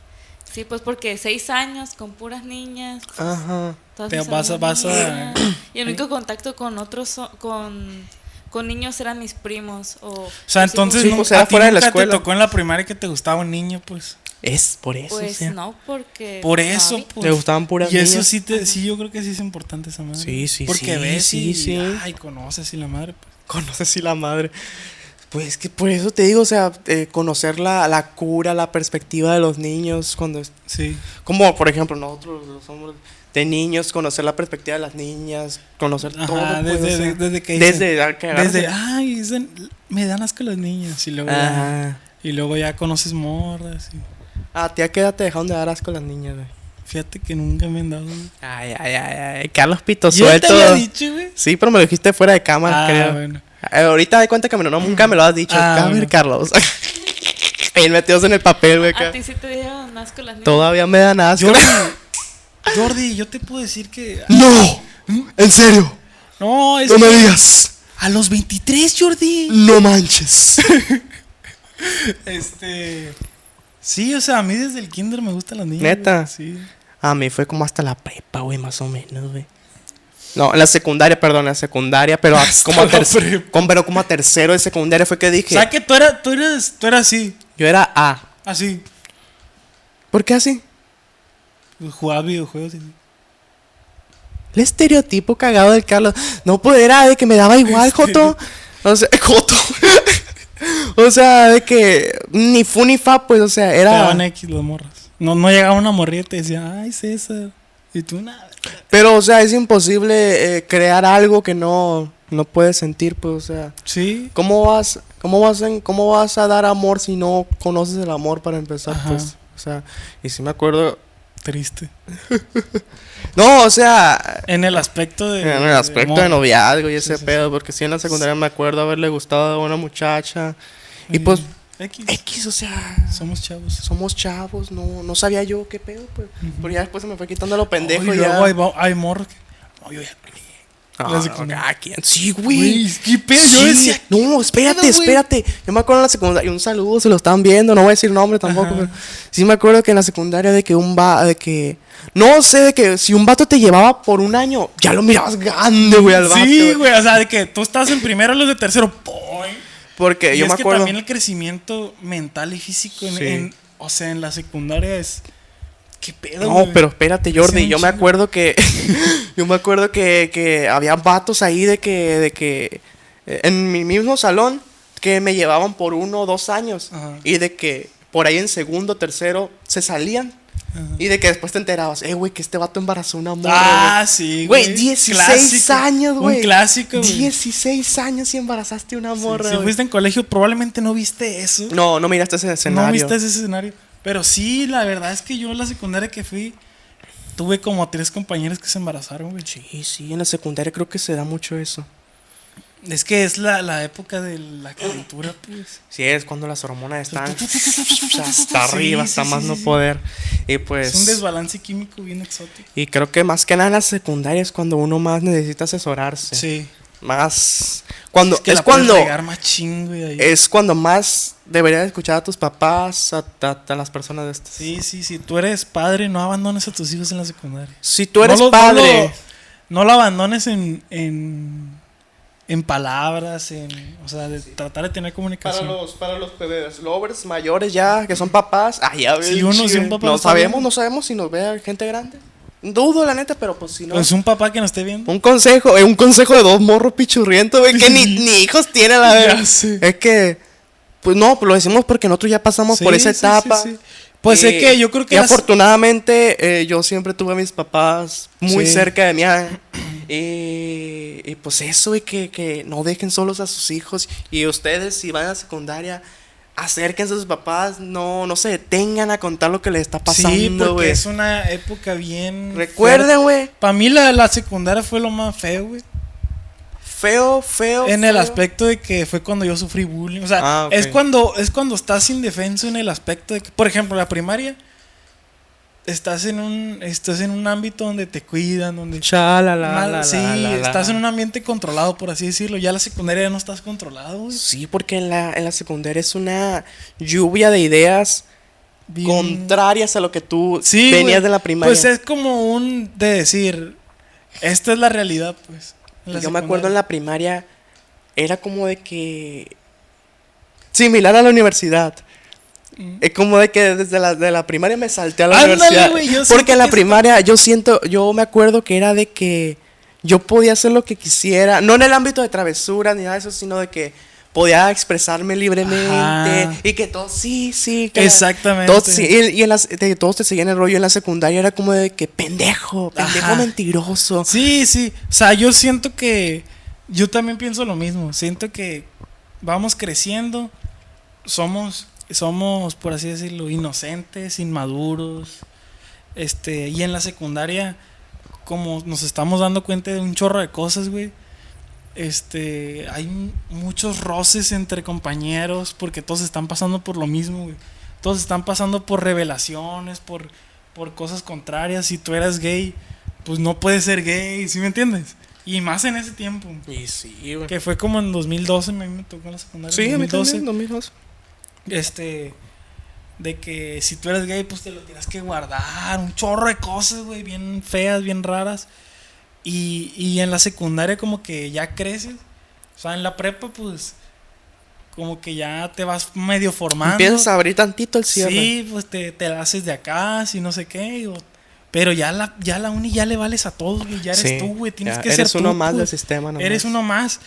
sí, pues porque seis años con puras niñas. pues, Ajá. todas Te vas a- vas. (clears throat) Y el único contacto con otros, con, con niños eran mis primos. O, O sea, entonces Sí, nu- pues, era a ti fuera de la nunca escuela. te tocó en la primaria que te gustaba un niño, pues. Es por eso. Pues o sea. no, porque... Por eso, pues. Te gustaban puras Y eso niñas. sí, te, sí, yo creo que sí es importante esa madre. Sí, sí, Porque sí, ves sí, y, sí. ay, conoces y la madre. pues. Conoces si la madre. Pues que por eso te digo, o sea, eh, conocer la, la cura, la perspectiva de los niños, cuando es- Sí. como por ejemplo nosotros los hombres de niños, conocer la perspectiva de las niñas, conocer Ajá, todo, pues, desde, o sea, desde que desde, desde, ay, me dan asco las niñas. Y luego, ya, y luego ya conoces morras. Y, Ah, tía, ¿qué edad te dejaron de dar asco las niñas, güey? fíjate que nunca me han dado. güey. Ay, ay, ay, ay, Carlos Pito Yo te suelto. había dicho, güey. Sí, pero me lo dijiste fuera de cámara, Ah, creo. bueno. Eh, ahorita de cuenta que me lo- no, nunca me lo has dicho. Ah, a ver, bueno. Carlos. (laughs) Bien metidos en el papel, güey. A acá. ti sí te dieron asco las niñas. Todavía me dan asco. Jordi, (laughs) Jordi, yo te puedo decir que. ¡No! ¿En serio? No, es No me que digas. A los 23, Jordi. No manches. (laughs) Este. Sí, o sea, a mí desde el kinder me gustan las niñas. ¿Neta? güey, Sí. A mí fue como hasta la prepa, güey, más o menos, güey. No, en la secundaria, perdón, en la secundaria, pero a- (laughs) como a pero como a tercero de secundaria fue que dije, O sea, que tú eras, tú eras, tú eras así. yo era A. Así. ¿Por qué así? Jugabas videojuegos y El estereotipo cagado del Carlos. No, pues era de que me daba igual, (laughs) Joto. O sea, (laughs) Joto. (laughs) o sea, de que ni fu ni fa, pues, o sea, era. daban X las morras. No, no llegaba una morrilla y te decía, ay, César. Y tú nada. Pero, o sea, es imposible eh, crear algo que no, no puedes sentir, pues, o sea. Sí. ¿Cómo vas, cómo vas, en- cómo vas a dar amor si no conoces el amor para empezar, Ajá. pues? O sea, y si me acuerdo. Triste. No, o sea, En el aspecto de. en el aspecto de, amor. noviazgo y ese Sí, sí, pedo, porque si en la secundaria me acuerdo haberle gustado a una muchacha. Y pues, X. X, o sea, Somos chavos. somos chavos, no, no sabía yo qué pedo, pues. Ujú. Pero ya después se me fue quitando lo pendejo Oh, y y ya. hay, hay morros que. No, yo ya. No, cada quien. Sí, güey. ¿qué pedo? Yo decía, no, espérate, pedo, espérate. Yo me acuerdo en la secundaria, y un saludo, se lo estaban viendo, no voy a decir nombre tampoco, Ajá. pero sí me acuerdo que en la secundaria de que un va, de que, no sé, de que si un vato te llevaba por un año, ya lo mirabas grande, güey, al vato. Sí, güey, o sea, de que tú estás en primero, los de tercero, ¡poing! Porque Y yo es me que acuerdo. también el crecimiento mental y físico en, Sí. en- o sea, en la secundaria es qué pedo, No, pero espérate, Jordi, yo me acuerdo que (laughs) yo me acuerdo que, que había vatos ahí de que de que eh, en mi mismo salón que me llevaban por uno o dos años Ajá. y de que por ahí en segundo, tercero se salían Ajá. y de que después te enterabas, eh, güey, que este vato embarazó una morra. Ah, sí, güey, güey. 16 Clásico. años, güey. Un clásico, güey. 16 años y embarazaste una Sí, morra. si fuiste en colegio, probablemente no viste eso. No, no miraste ese escenario. No viste ese escenario. Pero sí, la verdad es que yo en la secundaria que fui, tuve como tres compañeros que se embarazaron, güey. Sí, sí, en la secundaria creo que se da mucho eso. Es que es la, la época de la calentura, pues. Sí, es cuando las hormonas están (laughs) hasta arriba, sí, hasta sí, más sí, no poder. Y pues. Es un desbalance químico bien exótico. y creo que más que nada en la secundaria es cuando uno más necesita asesorarse. Sí. Más. Cuando. Es, que la puedes cuando. machín, güey, ahí. Es cuando más deberías escuchar a tus papás, a, a- a las personas de estas. Sí, sí, sí. Tú eres padre, no abandones a tus hijos en la secundaria. Si tú eres No lo- padre. No lo, no lo abandones en, en, en palabras, en, o sea, de tratar de tener Para comunicación. los, para los bebés, lovers mayores ya, que son papás. Ah, ya ves, Si uno- si un papá No sabemos, no sabemos si nos ve gente grande. Dudo, la neta, pero pues si no. Pues un papá que nos esté viendo. Un consejo, eh, un consejo de dos morros pichurrientos, güey, que ni, ni hijos tiene la (laughs) Ya verdad. Es que, pues no, pues lo decimos porque nosotros ya pasamos por esa sí, etapa. sí, sí. Pues es que yo creo que Y las- afortunadamente eh, yo siempre tuve a mis papás muy Sí. cerca de mí. ah, Y, y pues eso, y que, que no dejen solos a sus hijos. Y ustedes, si van a la secundaria, acérquense a sus papás, no, no se detengan a contar lo que les está sí, pasando, porque güey. es una época bien. Recuerden, güey. Para mí la, la secundaria fue lo más feo, güey. Feo, feo. En el aspecto de que fue cuando yo sufrí bullying. O sea, Ah, es cuando es cuando estás indefenso en el aspecto de que, por ejemplo, la primaria estás en un estás en un ámbito donde te cuidan, donde Cha, la, la, Mal- la, sí, la, la, la. estás en un ambiente controlado, por así decirlo. Ya la secundaria ya no estás controlado, güey. Sí, porque en la, en la secundaria es una lluvia de ideas Bien- contrarias a lo que tú Sí, venías güey. de la primaria. Pues es como un de decir, esta es la realidad, pues. la Yo me acuerdo en la primaria, era como de que. Similar a la universidad. Es como de que desde la, de la primaria me salté a la Ándale, universidad. güey, yo porque en la primaria yo siento, yo me acuerdo que era de que yo podía hacer lo que quisiera. No en el ámbito de travesura ni nada de eso, sino de que podía expresarme libremente. Ajá. Y que todos, sí, sí. que- Exactamente. Todos, sí, y, y en las, de- todos te seguían el rollo en la secundaria. Era como de que pendejo, pendejo Ajá. mentiroso. Sí, sí. O sea, yo siento que. Yo también pienso lo mismo. Siento que vamos creciendo. Somos, somos, por así decirlo, inocentes, inmaduros. Este, y en la secundaria, como nos estamos dando cuenta de un chorro de cosas, güey. Este, hay muchos roces entre compañeros porque todos están pasando por lo mismo, güey. Todos están pasando por revelaciones, por, por cosas contrarias. Si tú eras gay, pues no puedes ser gay, ¿sí me entiendes? Y más en ese tiempo. Y sí, güey. Que fue como en 2012, a mí me tocó en la secundaria. Sí, a mí 2012. también, 2012. Este, de que si tú eres gay, pues te lo tienes que guardar. Un chorro de cosas, güey, bien feas, bien raras. Y, y en la secundaria como que ya creces. O sea, en la prepa, pues, como que ya te vas medio formando. Empiezas a abrir tantito el cierre. Sí, pues te, te la haces de acá, si no sé qué. o- pero ya la, ya la uni ya le vales a todos, güey. Ya eres Sí, tú, güey. Tienes ya que eres ser uno tú, más pues. del sistema. nomás. Eres uno más.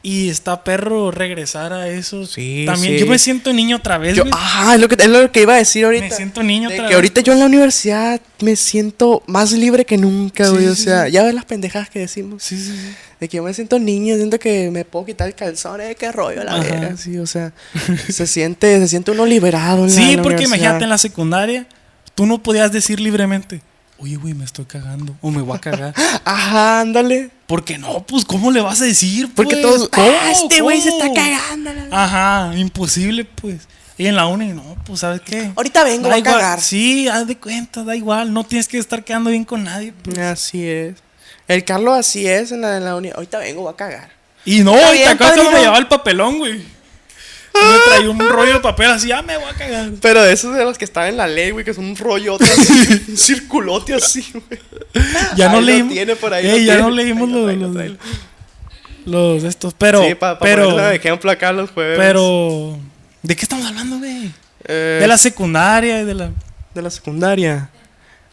Y está perro regresar a eso. Sí, También sí. yo me siento niño otra vez, Yo, ajá, es lo, que, es lo que iba a decir ahorita. me siento niño De otra que vez. ahorita yo en la universidad me siento más libre que nunca, Sí, güey. o sea, ya ves las pendejadas que decimos. Sí, sí. De que yo me siento niño, siento que me puedo quitar el calzón, eh, qué rollo, la verga. Sí, o sea, (laughs) se siente, se siente uno liberado. En Sí, la porque imagínate en la secundaria, tú no podías decir libremente, oye, güey, me estoy cagando. O me voy a cagar. (laughs) Ajá, ándale. Porque no, pues, ¿cómo le vas a decir? Porque pues? todos, ah, este güey se está cagando. la verga". Ajá, imposible, pues. Y en la uni, no, pues, ¿sabes qué? Ahorita vengo, Da voy a cagar. Sí, haz de cuenta, da igual. No tienes que estar quedando bien con nadie. pues. Así es. El Carlos así es en la, en la uni. Ahorita vengo, voy a cagar. Y no, Está ¿te acuerdas me llevaba el papelón, güey? Me traía un rollo de papel así, ya me voy a cagar. Pero de esos de los que están en la ley, güey, que son un rollote así, un (laughs) circulote así, güey. Ya no Ahí lo leímos. tiene por ahí, Ey, lo ya tiene. no leímos los, los, los de estos. Pero, sí, para pero, ponerle de ejemplo acá los jueves. pero, ¿de qué estamos hablando, güey? Eh, De la secundaria y de la. de la secundaria.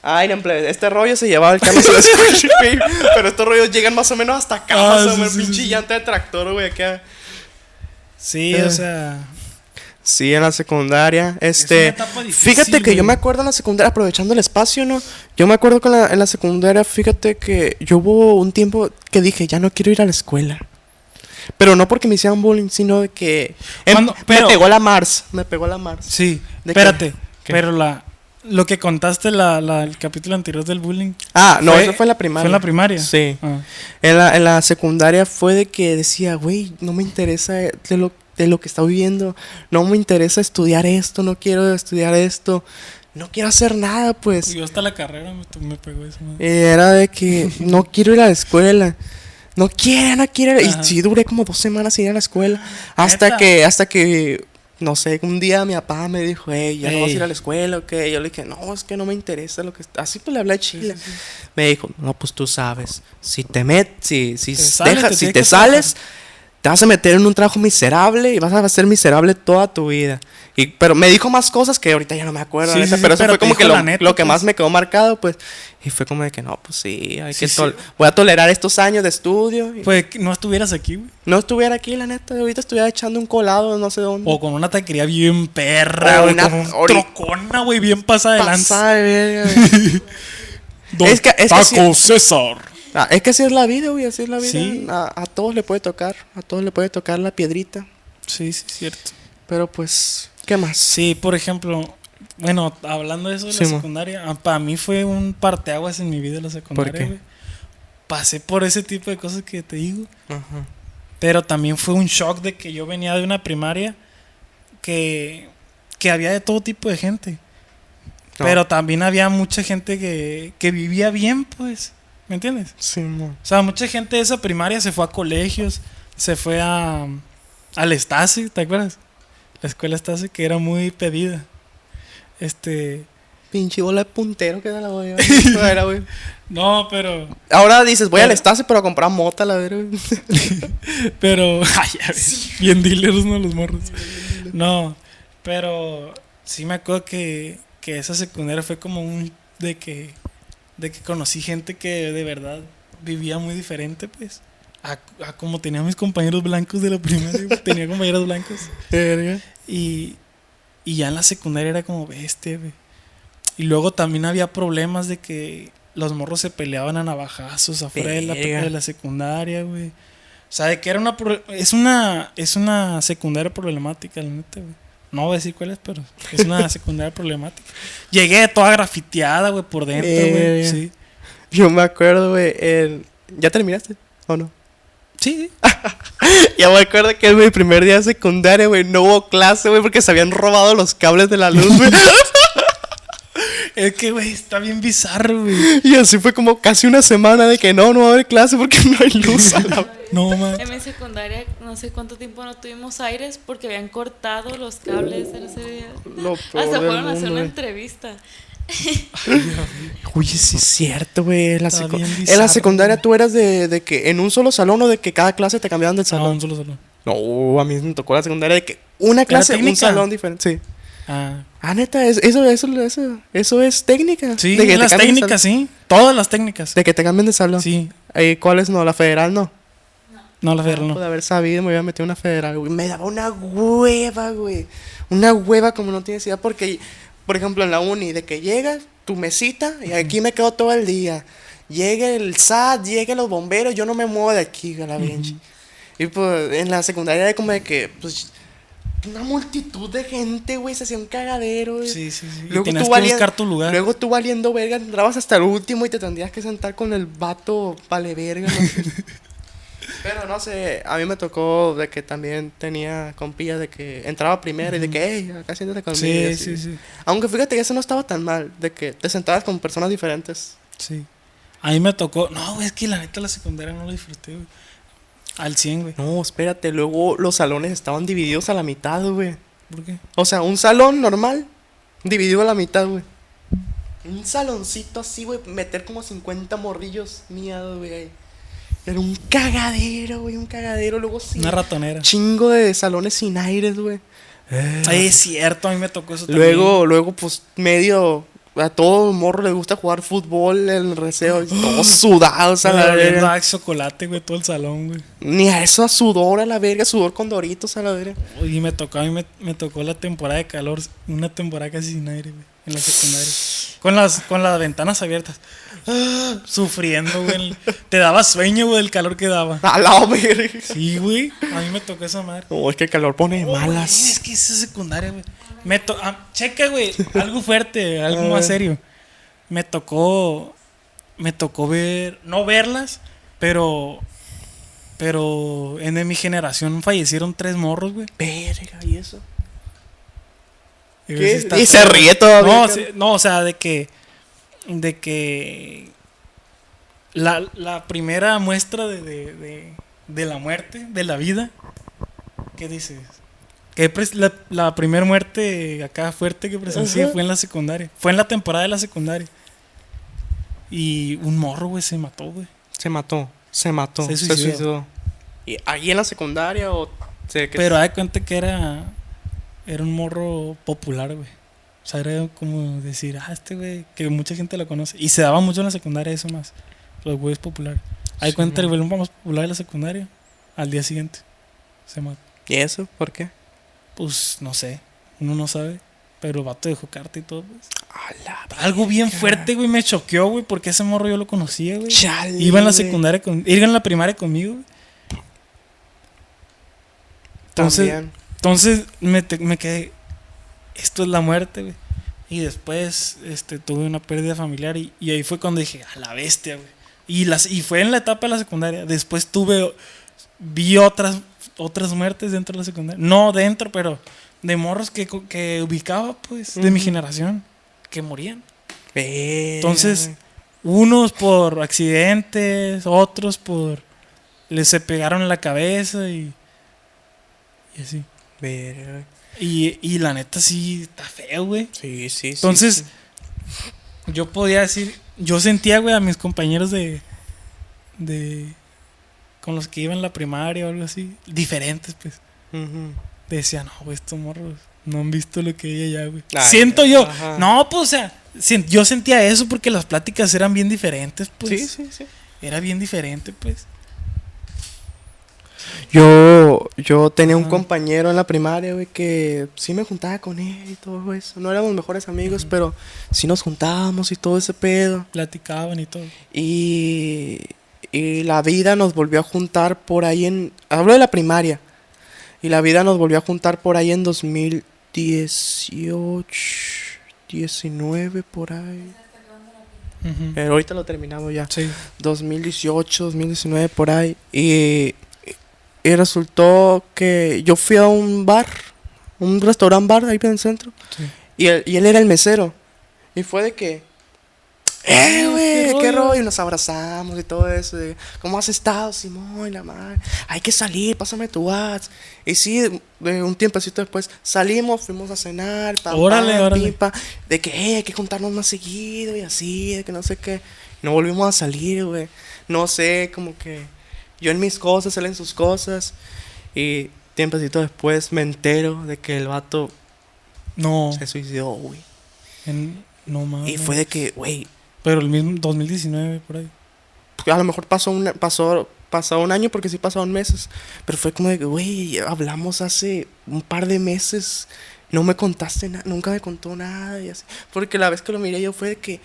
Ay, no, este rollo se llevaba el Carlos (laughs) Pero estos rollos llegan más o menos hasta acá, Ah, más o sí, menos, sí, pinche sí. llanta de tractor, güey, acá. Sí, Eh. o sea. Sí, en la secundaria. Este, difícil, fíjate que yo me acuerdo en la secundaria, aprovechando el espacio, ¿no? Yo me acuerdo que en la, en la secundaria, fíjate que yo hubo un tiempo que dije, ya no quiero ir a la escuela. Pero no porque me hicieran bullying, sino de que em- pero- me pegó la Mars, me pegó la Mars. Sí, espérate. Pero la. Lo que contaste la, la- el capítulo anterior del bullying. Ah, no, Fue- eso fue en la primaria. ¿Fue en la primaria? Sí. Ah. En la, en la secundaria fue de que decía, güey, no me interesa de lo, de lo que está viviendo, no me interesa estudiar esto, no quiero estudiar esto, no quiero hacer nada, pues. Yo hasta la carrera me, me pegó eso. madre. Y era de que no quiero ir a la escuela. No quiero, no quiero. Ajá. Y sí duré como dos semanas sin ir a la escuela. Hasta ¿Neta? que, hasta que, no sé, un día mi papá me dijo, hey, ya no vas a ir a la escuela, ¿o qué? Yo le dije, no, es que no me interesa lo que está. Así pues le hablé a Chile. Me dijo, no, pues tú sabes. Si te met, si, si Te sales, dejas, te si te sales, te vas a meter en un trabajo miserable y vas a ser miserable toda tu vida. Y, pero me dijo más cosas que ahorita ya no me acuerdo, Sí, neta, sí, pero eso pero fue como que lo, neta, lo que pues. más me quedó marcado, pues. Y fue como de que no, pues sí, hay Sí, que voy a tolerar estos años de estudio. y Pues no estuvieras aquí, güey. no estuviera aquí, la neta, ahorita estuviera echando un colado, no sé dónde. O con una taquería bien perra, O güey. una- Con un ori- trocona, güey, bien pasada de lanza. Pasada de verga, güey. (laughs) Don Es que- es Taco César. Ah, es que así es la vida, güey, así es la vida. Sí. A, a todos le puede tocar, a todos le puede tocar la piedrita. Sí, sí, cierto. Pero pues, ¿qué más? Sí, por ejemplo, bueno, hablando de eso de la mo. secundaria, para mí fue un parteaguas en mi vida la secundaria, qué? güey. Pasé por ese tipo de cosas que te digo. Ajá. Pero también fue un shock de que yo venía de una primaria que, que había de todo tipo de gente. No. Pero también había mucha gente que, que vivía bien, pues. ¿Me entiendes? Sí, mo. O sea, mucha gente de esa primaria se fue a colegios, se fue a al Estase, ¿te acuerdas? La escuela Estase que era muy pedida. Este, Pinche bola de puntero que da la güey. (laughs) Güey. no, pero Ahora dices, voy al Pero- Estase, pero a comprar mota, la verga. (laughs) pero (laughs) ay, ya ves, bien dealers no los morros. No, pero sí me acuerdo que, que esa secundaria fue como un de que de que conocí gente que de verdad vivía muy diferente, pues. A, a como tenía mis compañeros blancos de la primaria, (laughs) tenía compañeros blancos. Y, y ya en la secundaria era como bestia, güey. Y luego también había problemas de que los morros se peleaban a navajazos afuera de la, de la secundaria, güey. O sea, de que era una... Es una, es una secundaria problemática, la neta, güey. No voy a decir cuál es, pero es una (laughs) secundaria problemática. Llegué toda grafiteada, güey, por dentro, güey. Verga. Sí. Yo me acuerdo, güey. en- ¿Ya terminaste? ¿O no? Sí, (laughs) Ya me acuerdo que en mi primer día de secundaria, güey, no hubo clase, güey, porque se habían robado los cables de la luz, güey. (laughs) es que, güey, está bien bizarro, güey. y así fue como casi una semana de que no, no va a haber clase porque no hay luz. a la- No, (laughs) man. En mi secundaria, no sé cuánto tiempo no tuvimos aires porque habían cortado los cables. en ese día. Lo peor (laughs) Hasta del fueron a hacer una entrevista. Oye, sí es cierto, güey. En, la secu- en la secundaria tú eras de, de que en un solo salón o de que cada clase te cambiaban de No, salón. un solo salón. No, a mí me tocó la secundaria de que una clase, un técnica? salón diferente. Sí. Ah. Ah, neta, es- eso, eso, eso, eso es técnica. Sí, de que las de técnicas, sí. Todas las técnicas. De que te cambien de salón. Sí. Eh, ¿Cuáles no? La federal no. No, la federal Pude no. haber sabido, me hubiera metido una federal, güey. Me daba una hueva, güey. Una hueva como no tienes idea. Porque, por ejemplo, en la uni, de que llegas, tu mesita, y aquí me quedo todo el día. Llega el SAT, lleguen los bomberos, yo no me muevo de aquí, a la bench. Y pues en la secundaria era como de que, pues, una multitud de gente, güey, se hacía un cagadero, güey. Sí, sí, sí. Y Luego tenías tú que valien- buscar tu lugar. Luego tú valiendo verga, entrabas hasta el último y te tendrías que sentar con el vato vale verga. no. (laughs) Pero no sé, a mí me tocó de que también tenía compillas de que entraba primero y de que, hey, acá siéntate conmigo. sí, así. sí, sí, Aunque fíjate que eso no estaba tan mal, de que te sentabas con personas diferentes. sí. A mí me tocó. No, güey, es que la neta la secundaria no lo disfruté, güey. Al 100, güey. No, espérate, luego los salones estaban divididos a la mitad, güey. ¿Por qué? O sea, un salón normal dividido a la mitad, güey. Un saloncito así, güey, meter como 50 morrillos miados, güey. Era un cagadero, güey, un cagadero. Luego sí. Una ratonera. Chingo de salones sin aires, güey. Ay, es cierto, a mí me tocó eso Luego, luego, pues, medio. A todo morro le gusta jugar fútbol en el recreo. y Todos (gasps) sudados a la Oliendo verga. a chocolate, güey, todo el salón, güey. Ni a eso a sudor a la verga, sudor con doritos a la verga. Y me tocó, a mí me, me tocó la temporada de calor, una temporada casi sin aire, güey, en la secundaria. Con las, con las ventanas abiertas. Ah, sufriendo, güey. Te daba sueño, güey, el calor que daba. A la verga. Sí, güey. A mí me tocó esa madre. No, es que el calor pone de Oh, güey, malas. es que es secundaria, güey. Me to ah, checa, güey. Algo fuerte, algo más serio. Me tocó. Me tocó ver. No verlas, pero. Pero en mi generación fallecieron tres morros, güey. Verga, ¿y eso? Y ¿Qué? ves si está Y se ríe todavía. No, sí, no, o sea, de que. De que. La, la primera muestra de, de, de, de la muerte, de la vida. ¿Qué dices? Que pres- la, la primera muerte acá fuerte que presencié fue en la secundaria. Fue en la temporada de la secundaria. Y un morro, güey, se mató, güey. Se mató, se mató, Se se suicidó. ¿Y ahí en la secundaria o...? sé que- Pero hay cuenta que era. Era un morro popular, güey. O sea, era como decir, ah, este güey, que mucha gente lo conoce. Y se daba mucho en la secundaria eso más. Los güeyes populares. Hay Sí, cuenta el güey más popular de la secundaria. Al día siguiente. Se mató. ¿Y eso? ¿Por qué? Pues no sé. Uno no sabe. Pero el vato dejó carta y todo, pues. Algo bien fuerte, güey. Me choqueó, güey. Porque ese morro yo lo conocía, güey. Chale, Iba en la secundaria con. Iba en la primaria conmigo, güey. Entonces, También. Entonces me, te- me quedé, esto es la muerte, güey. Y después este, tuve una pérdida familiar y, y ahí fue cuando dije, a la bestia, güey. Y, las, y fue en la etapa de la secundaria. Después tuve vi otras, otras muertes dentro de la secundaria. No dentro, pero de morros que, que ubicaba, pues, de mi generación, que morían. Entonces, unos por accidentes, otros por... Les se pegaron la cabeza y... Y así. Verga. Y, y la neta sí está feo, güey. Sí, sí, sí. Entonces, sí. yo podía decir, yo sentía, güey, a mis compañeros de, de, con los que iba en la primaria o algo así, diferentes, pues. Ujú. Decían, no, güey, estos morros no han visto lo que ella ya, güey. Ay, Siento yo, ajá. no, pues, o sea, yo sentía eso porque las pláticas eran bien diferentes, pues. Sí, sí, sí. Era bien diferente, pues. Yo, yo tenía un Ajá. compañero en la primaria, güey, que sí me juntaba con él y todo eso. No éramos mejores amigos, pero sí nos juntábamos y todo ese pedo. Platicaban y todo. Y, y la vida nos volvió a juntar por ahí en... Hablo de la primaria. Y la vida nos volvió a juntar por ahí en 2018, 19, por ahí. Pero ahorita lo terminamos ya. Sí. 2018, 2019, por ahí. Y, y resultó que yo fui a un bar, un restaurante bar ahí en el centro. Sí. Y él, y él era el mesero. Y fue de que, ¡eh, güey! qué ¿Qué rollo". Y nos abrazamos y todo eso. de, ¿Cómo has estado, Simón? La madre. Hay que salir, pásame tu WhatsApp. Y sí, de un tiempecito después salimos, fuimos a cenar. pam, Órale, órale. pim, pam, de que, eh, hay que juntarnos más seguido y así, de que no sé qué. No volvimos a salir, güey. No sé, como que yo en mis cosas, él en sus cosas. Y tiempecito después me entero de que el vato No, se suicidó, güey. no mames. Y fue de que, güey, Pero el mismo 2019, por ahí. a lo mejor pasó un, pasó, pasó un año porque sí pasaron meses. Pero fue como de que, güey, hablamos hace un par de meses. No me contaste nada, nunca me contó nada y así. Porque la vez que lo miré yo fue de que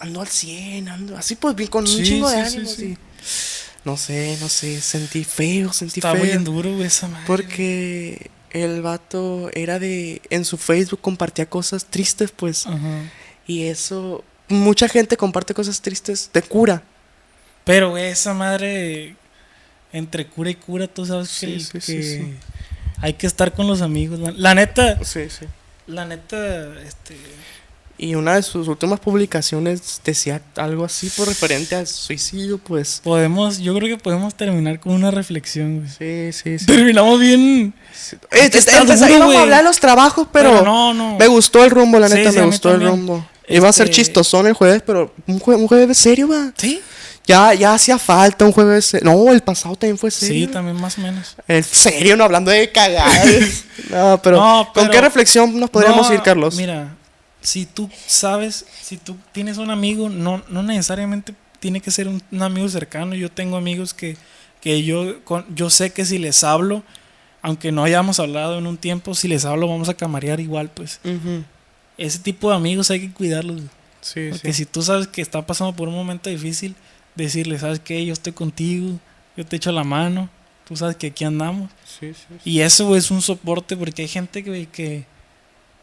ando al 100, ando así pues bien con un Sí, chingo de sí, ánimos sí. y- No sé, no sé, sentí feo, sentí Está feo. bien duro, güey, esa madre. Porque el vato era de. En su Facebook compartía cosas tristes, pues. Ajá. Y eso. Mucha gente comparte cosas tristes de cura. Pero, güey, esa madre. Entre cura y cura, tú sabes Sí, que, sí, sí, que sí. hay que estar con los amigos. La, la neta, Sí, sí. la neta, este. Y una de sus últimas publicaciones decía algo así por referente al suicidio, pues. Podemos, yo creo que podemos terminar con una reflexión, güey. Sí, sí, sí. Terminamos bien. Eh, íbamos güey. a hablar de los trabajos, pero, no, no. me gustó el rumbo, la Sí, neta, sí, me gustó el rumbo. Iba a ser Este- chistosón el jueves, pero un, jue- un jueves serio, va. Sí, Ya, ya hacía falta un jueves. No, el pasado también fue serio. sí, también más o menos. En serio, no hablando de cagadas. (laughs) no, pero, No, ¿con pero- qué reflexión nos podríamos No, ir, Carlos? Mira, si tú sabes, si tú tienes un amigo, no, no necesariamente tiene que ser un, un amigo cercano. Yo tengo amigos que, que yo, con- yo sé que si les hablo, aunque no hayamos hablado en un tiempo, si les hablo vamos a camarear igual, pues. Ujú. Ese tipo de amigos hay que cuidarlos. Sí, Porque sí. si tú sabes que está pasando por un momento difícil, decirle, ¿sabes qué? Yo estoy contigo, yo te echo la mano, tú sabes que aquí andamos. Sí, sí, sí. Y eso es un soporte porque hay gente que, que,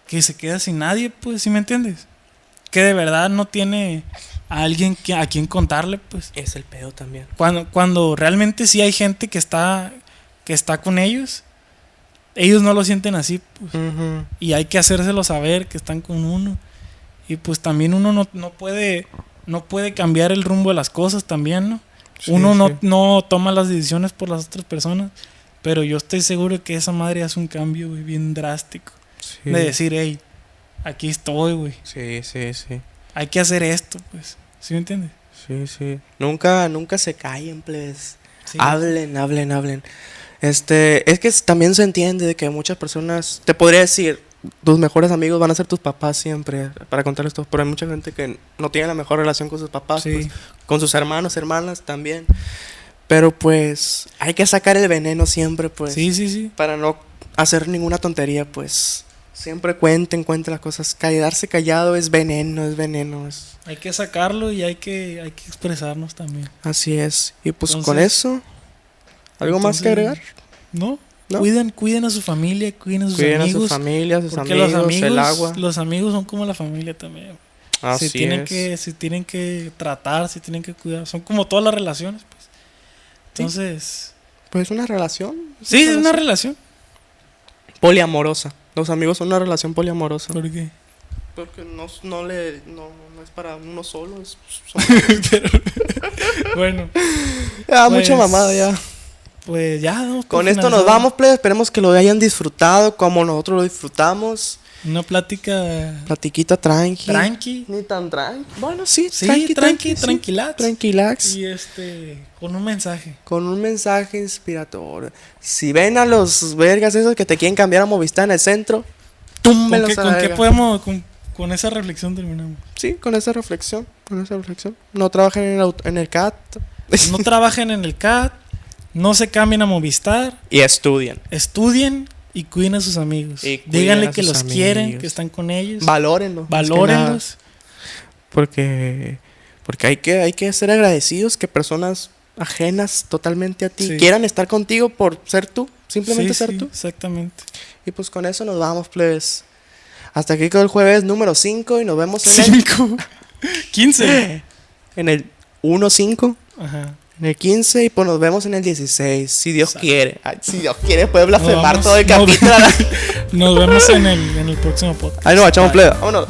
que se queda sin nadie, pues, ¿sí me entiendes? Que de verdad no tiene a alguien que, a quien contarle, pues. Es el pedo también. Cuando, cuando realmente sí hay gente que está, que está con ellos, ellos no lo sienten así, pues. Y hay que hacérselo saber que están con uno. Y pues también uno no, no puede, no puede cambiar el rumbo de las cosas también, ¿no? Sí, uno no, sí. no toma las decisiones por las otras personas. Pero yo estoy seguro que esa madre hace un cambio, bien drástico. Sí. De decir, hey, aquí estoy, güey. Sí, sí, sí. Hay que hacer esto, pues. ¿Sí me entiendes? Sí, sí. Nunca, nunca se callen, plebes. Sí. Hablen, hablen, hablen. Este, es que también se entiende de que muchas personas, te podría decir, tus mejores amigos van a ser tus papás siempre, para contarles todo, pero hay mucha gente que no tiene la mejor relación con sus papás, Sí. pues, con sus hermanos, hermanas también. Pero pues hay que sacar el veneno siempre, pues, sí, sí, sí. para no hacer ninguna tontería, pues. Siempre cuenten, cuenten las cosas. Quedarse callado es veneno, es veneno. Es... Hay que sacarlo y hay que, hay que expresarnos también. Así es. Y pues con eso, ¿algo más que agregar? ¿No? ¿No? Cuiden, cuiden a su familia, cuiden a sus Cuiden a amigos. su familia, a sus porque amigos, los amigos, el agua. los amigos son como la familia también. Así se tienen es. que, se tienen que tratar, se tienen que cuidar. Son como todas las relaciones, pues. Entonces, Pues una relación. Sí, es una relación. Poliamorosa. Los amigos son una relación poliamorosa. ¿Por qué? Porque no, no le. No, no es para uno solo. Es, son- (laughs) Bueno, (laughs) ya, Pues, mucha mamada ya. pues ya. Con esto nos vamos, plebe. Esperemos que lo hayan disfrutado como nosotros lo disfrutamos. Una plática Platiquita tranqui. tranqui. Ni tan tranqui. Bueno, sí, Sí, tranqui, tranqui, sí. tranquilax. Tranquilax. Y este, con un mensaje. Con un mensaje inspirador. Si ven a los vergas esos que te quieren cambiar a Movistar en el centro, ¿Con túmbelos qué, a la con qué podemos, con, con esa reflexión terminamos? Sí, con esa reflexión. Con esa reflexión. No trabajen en el, en el CAT. No trabajen en el CAT, no se cambien a Movistar, (laughs) y estudien. estudien y cuiden a sus amigos. Díganle que los quieren, amigos. que están con ellos. Valórenlo. más que nada. Valórenlos. Porque, porque hay, que, hay que ser agradecidos que personas ajenas totalmente a ti Sí. quieran estar contigo por ser tú. Simplemente Sí, ser sí, tú. Exactamente. Y pues con eso nos vamos, plebes. Hasta aquí quedó el jueves número 5 y nos vemos en el, 5. 15. (laughs) (laughs) en el 1-5, Ajá. En el 15 y pues nos vemos en el 16, si Dios Exacto. quiere. Ay, si Dios quiere, puede blasfemar vamos- todo el capítulo. (laughs) Nos vemos en el, en el próximo podcast. Ahí nos echamos plebe. Vámonos.